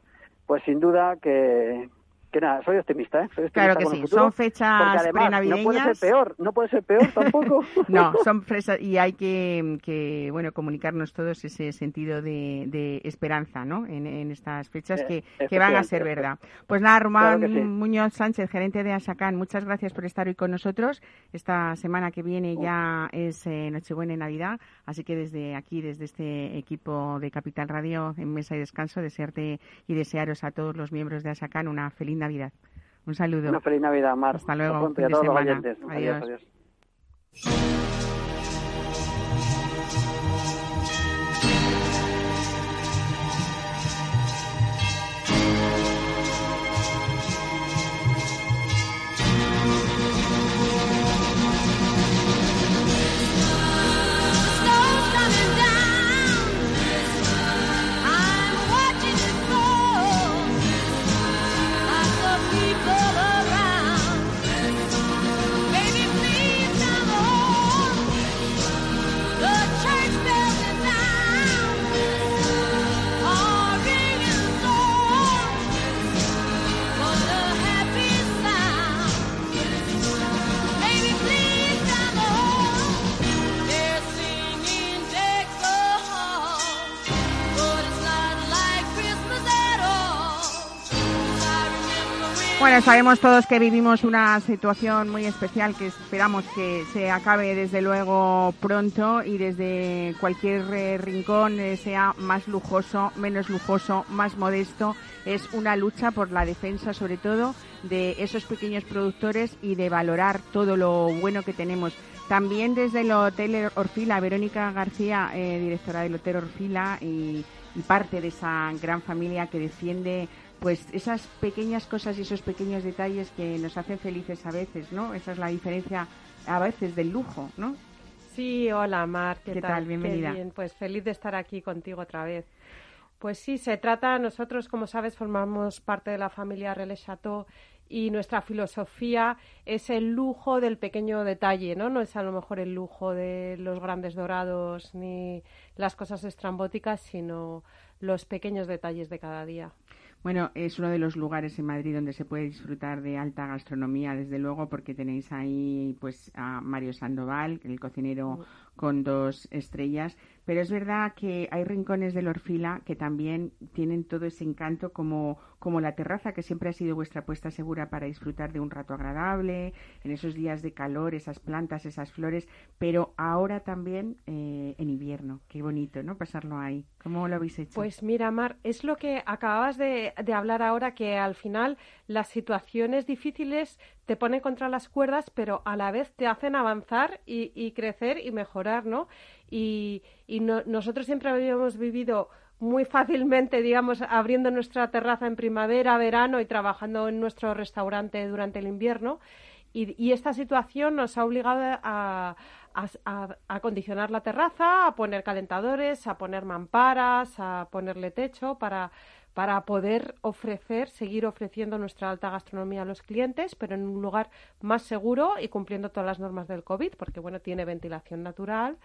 pues sin duda que, que nada, soy optimista, ¿eh? Soy optimista Claro que sí, futuro, son fechas además no puede prenavideñas. ser peor, no puede ser peor tampoco. No, son fresas y hay que, que, bueno comunicarnos todos ese sentido de, de esperanza, ¿no? En, en estas fechas Eh, que, que van a ser verdad. Pues nada, Román Claro que sí. Muñoz Sánchez, gerente de Asacán, muchas gracias por estar hoy con nosotros. Esta semana que viene ya es eh, Nochebuena y Navidad, así que desde aquí, desde este equipo de Capital Radio en Mesa y Descanso, desearte y desearos a todos los miembros de Asacán una feliz Navidad. Un saludo. Una feliz Navidad, Mar. Hasta luego, pronto y a fin de todos los semana. oyentes. Adiós. adiós. Bueno, sabemos todos que vivimos una situación muy especial que esperamos que se acabe desde luego pronto y desde cualquier eh, rincón eh, sea más lujoso, menos lujoso, más modesto. Es una lucha por la defensa sobre todo de esos pequeños productores y de valorar todo lo bueno que tenemos. También desde el Hotel Orfila, Verónica García, eh, directora del Hotel Orfila y, y parte de esa gran familia que defiende pues esas pequeñas cosas y esos pequeños detalles que nos hacen felices a veces, ¿no? Esa es la diferencia a veces del lujo, ¿no? Sí, hola Mar, ¿qué, ¿Qué tal? Bienvenida. bien, pues feliz de estar aquí contigo otra vez. Pues sí, se trata, nosotros como sabes formamos parte de la familia Relais Chateau y nuestra filosofía es el lujo del pequeño detalle, ¿no? No es a lo mejor el lujo de los grandes dorados ni las cosas estrambóticas, sino los pequeños detalles de cada día. Bueno, es uno de los lugares en Madrid donde se puede disfrutar de alta gastronomía, desde luego, porque tenéis ahí pues a Mario Sandoval, el cocinero con dos estrellas, pero es verdad que hay rincones del Orfila que también tienen todo ese encanto como, como la terraza, que siempre ha sido vuestra apuesta segura para disfrutar de un rato agradable, en esos días de calor, esas plantas, esas flores, pero ahora también eh, en invierno. Qué bonito, ¿no? Pasarlo ahí. ¿Cómo lo habéis hecho? Pues mira, Mar, es lo que acababas de, de hablar ahora, que al final las situaciones difíciles te ponen contra las cuerdas, pero a la vez te hacen avanzar y, crecer y mejorar, ¿no? Y, no- nosotros siempre habíamos vivido muy fácilmente, digamos, abriendo nuestra terraza en primavera, verano y trabajando en nuestro restaurante durante el invierno. Y, esta situación nos ha obligado a acondicionar la terraza, a poner calentadores, a poner mamparas, a ponerle techo para, para poder ofrecer, seguir ofreciendo nuestra alta gastronomía a los clientes, pero en un lugar más seguro y cumpliendo todas las normas del COVID, porque bueno, tiene ventilación natural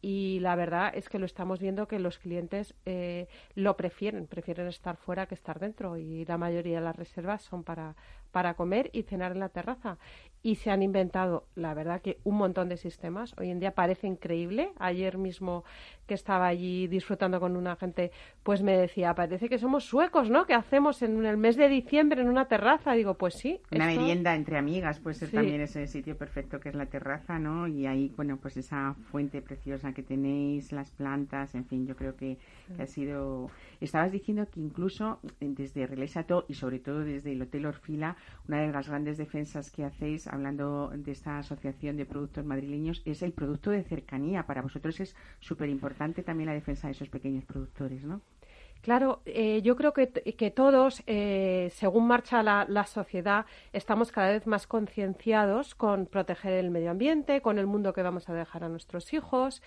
y la verdad es que lo estamos viendo que los clientes eh, lo prefieren, prefieren estar fuera que estar dentro y la mayoría de las reservas son para, para comer y cenar en la terraza. Y se han inventado, la verdad, que un montón de sistemas. Hoy en día parece increíble. Ayer mismo que estaba allí disfrutando con una gente, pues me decía, parece que somos suecos, ¿no? ¿Qué hacemos en el mes de diciembre en una terraza? Digo, pues sí. Una esto- merienda entre amigas puede ser Sí. también ese sitio perfecto que es la terraza, ¿no? Y ahí, bueno, pues esa fuente preciosa que tenéis, las plantas, en fin, yo creo que, que ha sido... Estabas diciendo que incluso eh, desde Relais y sobre todo desde el Hotel Orfila, una de las grandes defensas que hacéis, hablando de esta asociación de productos madrileños, es el producto de cercanía. Para vosotros es súper importante también la defensa de esos pequeños productores, ¿no? Claro, eh, yo creo que, que todos, eh, según marcha la, sociedad, estamos cada vez más concienciados con proteger el medio ambiente, con el mundo que vamos a dejar a nuestros hijos.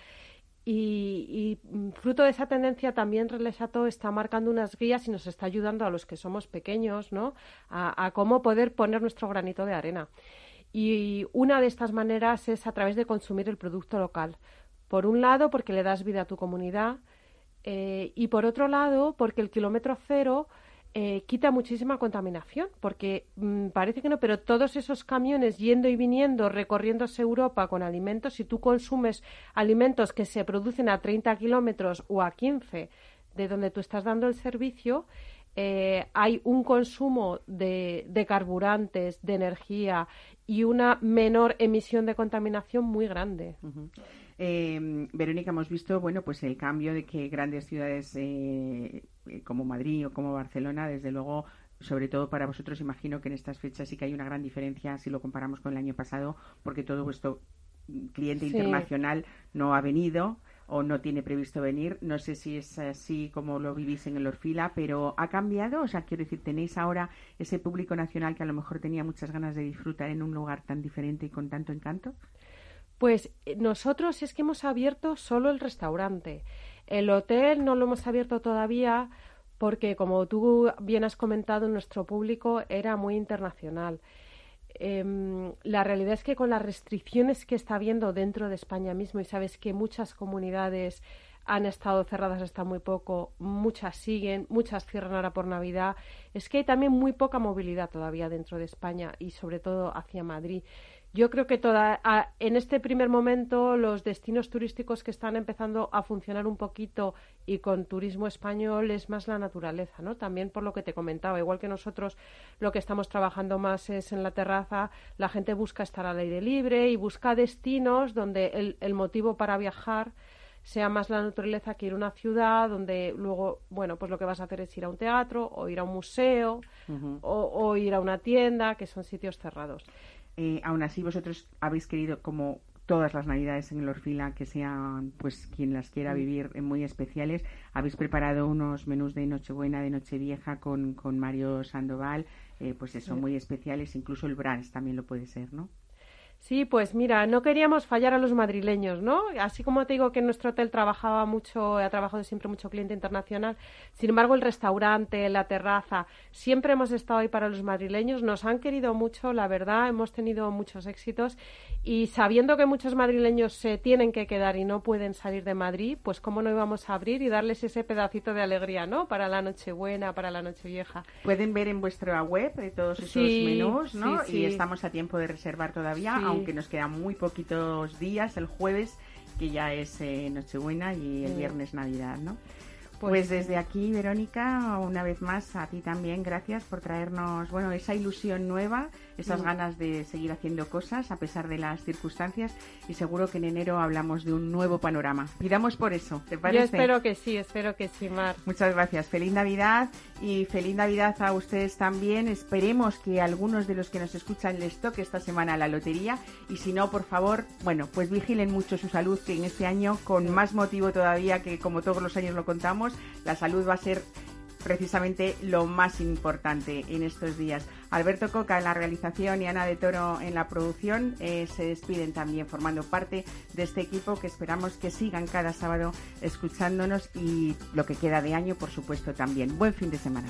Y, mm, fruto de esa tendencia también Chateau está marcando unas guías y nos está ayudando a los que somos pequeños, ¿no? A cómo poder poner nuestro granito de arena. Y una de estas maneras es a través de consumir el producto local. Por un lado, porque le das vida a tu comunidad, eh, y por otro lado, porque el kilómetro cero eh, quita muchísima contaminación, porque mm, parece que no, pero todos esos camiones yendo y viniendo, recorriéndose Europa con alimentos, si tú consumes alimentos que se producen a 30 kilómetros o a 15 de donde tú estás dando el servicio, eh, hay un consumo de, de carburantes, de energía y una menor emisión de contaminación muy grande. Eh, Verónica, hemos visto bueno, pues el cambio de que grandes ciudades eh, eh, como Madrid o como Barcelona, desde luego, sobre todo para vosotros, imagino que en estas fechas sí que hay una gran diferencia si lo comparamos con el año pasado, porque todo vuestro cliente Sí. internacional no ha venido o no tiene previsto venir. No sé si es así como lo vivís en el Orfila, pero ¿ha cambiado? O sea, quiero decir, ¿tenéis ahora ese público nacional que a lo mejor tenía muchas ganas de disfrutar en un lugar tan diferente y con tanto encanto? Pues eh, nosotros es que hemos abierto solo el restaurante. El hotel no lo hemos abierto todavía porque, como tú bien has comentado, nuestro público era muy internacional. Em, la realidad es que con las restricciones que está habiendo dentro de España mismo, y sabes que muchas comunidades han estado cerradas hasta muy poco, muchas siguen, muchas cierran ahora por Navidad, es que hay también muy poca movilidad todavía dentro de España y sobre todo hacia Madrid. Yo creo que toda, a- en este primer momento los destinos turísticos que están empezando a funcionar un poquito y con turismo español es más la naturaleza, ¿no? También por lo que te comentaba, igual que nosotros lo que estamos trabajando más es en la terraza, la gente busca estar al aire libre y busca destinos donde el, el motivo para viajar sea más la naturaleza que ir a una ciudad donde luego, bueno, pues lo que vas a hacer es ir a un teatro o ir a un museo o ir a una tienda, que son sitios cerrados. Eh, aún así, vosotros habéis querido, como todas las navidades en el Orfila, que sean, pues, quien las quiera vivir, eh, muy especiales. Habéis preparado unos menús de Nochebuena, de Nochevieja con, con Mario Sandoval, eh, pues eso, muy especiales. Incluso el brunch también lo puede ser, ¿no? Sí, pues mira, no queríamos fallar a los madrileños, ¿no? Así como te digo que en nuestro hotel trabajaba mucho, ha trabajado siempre mucho cliente internacional, sin embargo el restaurante, la terraza, siempre hemos estado ahí para los madrileños, nos han querido mucho, la verdad, hemos tenido muchos éxitos y sabiendo que muchos madrileños se tienen que quedar y no pueden salir de Madrid, pues cómo no íbamos a abrir y darles ese pedacito de alegría, ¿no? Para la Nochebuena, para la Nochevieja. Pueden ver en vuestra web de todos esos Sí, menús, ¿no? sí, Y estamos a tiempo de reservar todavía. Aunque nos quedan muy poquitos días, el jueves, que ya es eh, Nochebuena, y el viernes Navidad, ¿no? Pues Pues desde aquí, Verónica, una vez más a ti también, gracias por traernos, bueno, esa ilusión nueva, esas Mm. ganas de seguir haciendo cosas a pesar de las circunstancias y seguro que en enero hablamos de un nuevo panorama. Pidamos por eso, ¿te parece? Yo espero que sí, espero que sí, Mar. Muchas gracias. Feliz Navidad y feliz Navidad a ustedes también. Esperemos que a algunos de los que nos escuchan les toque esta semana la lotería y si no, por favor, bueno, pues vigilen mucho su salud, que en este año, con más motivo todavía que como todos los años lo contamos, la salud va a ser precisamente lo más importante en estos días. Alberto Coca en la realización y Ana de Toro en la producción eh, se despiden también formando parte de este equipo que esperamos que sigan cada sábado escuchándonos y lo que queda de año, por supuesto, también. Buen fin de semana.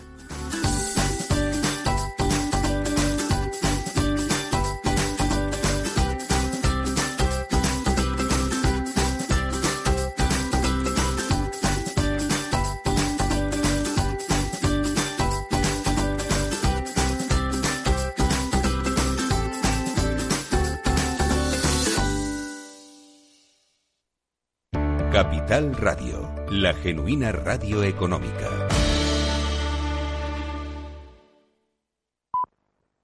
Radio, la genuina radio económica.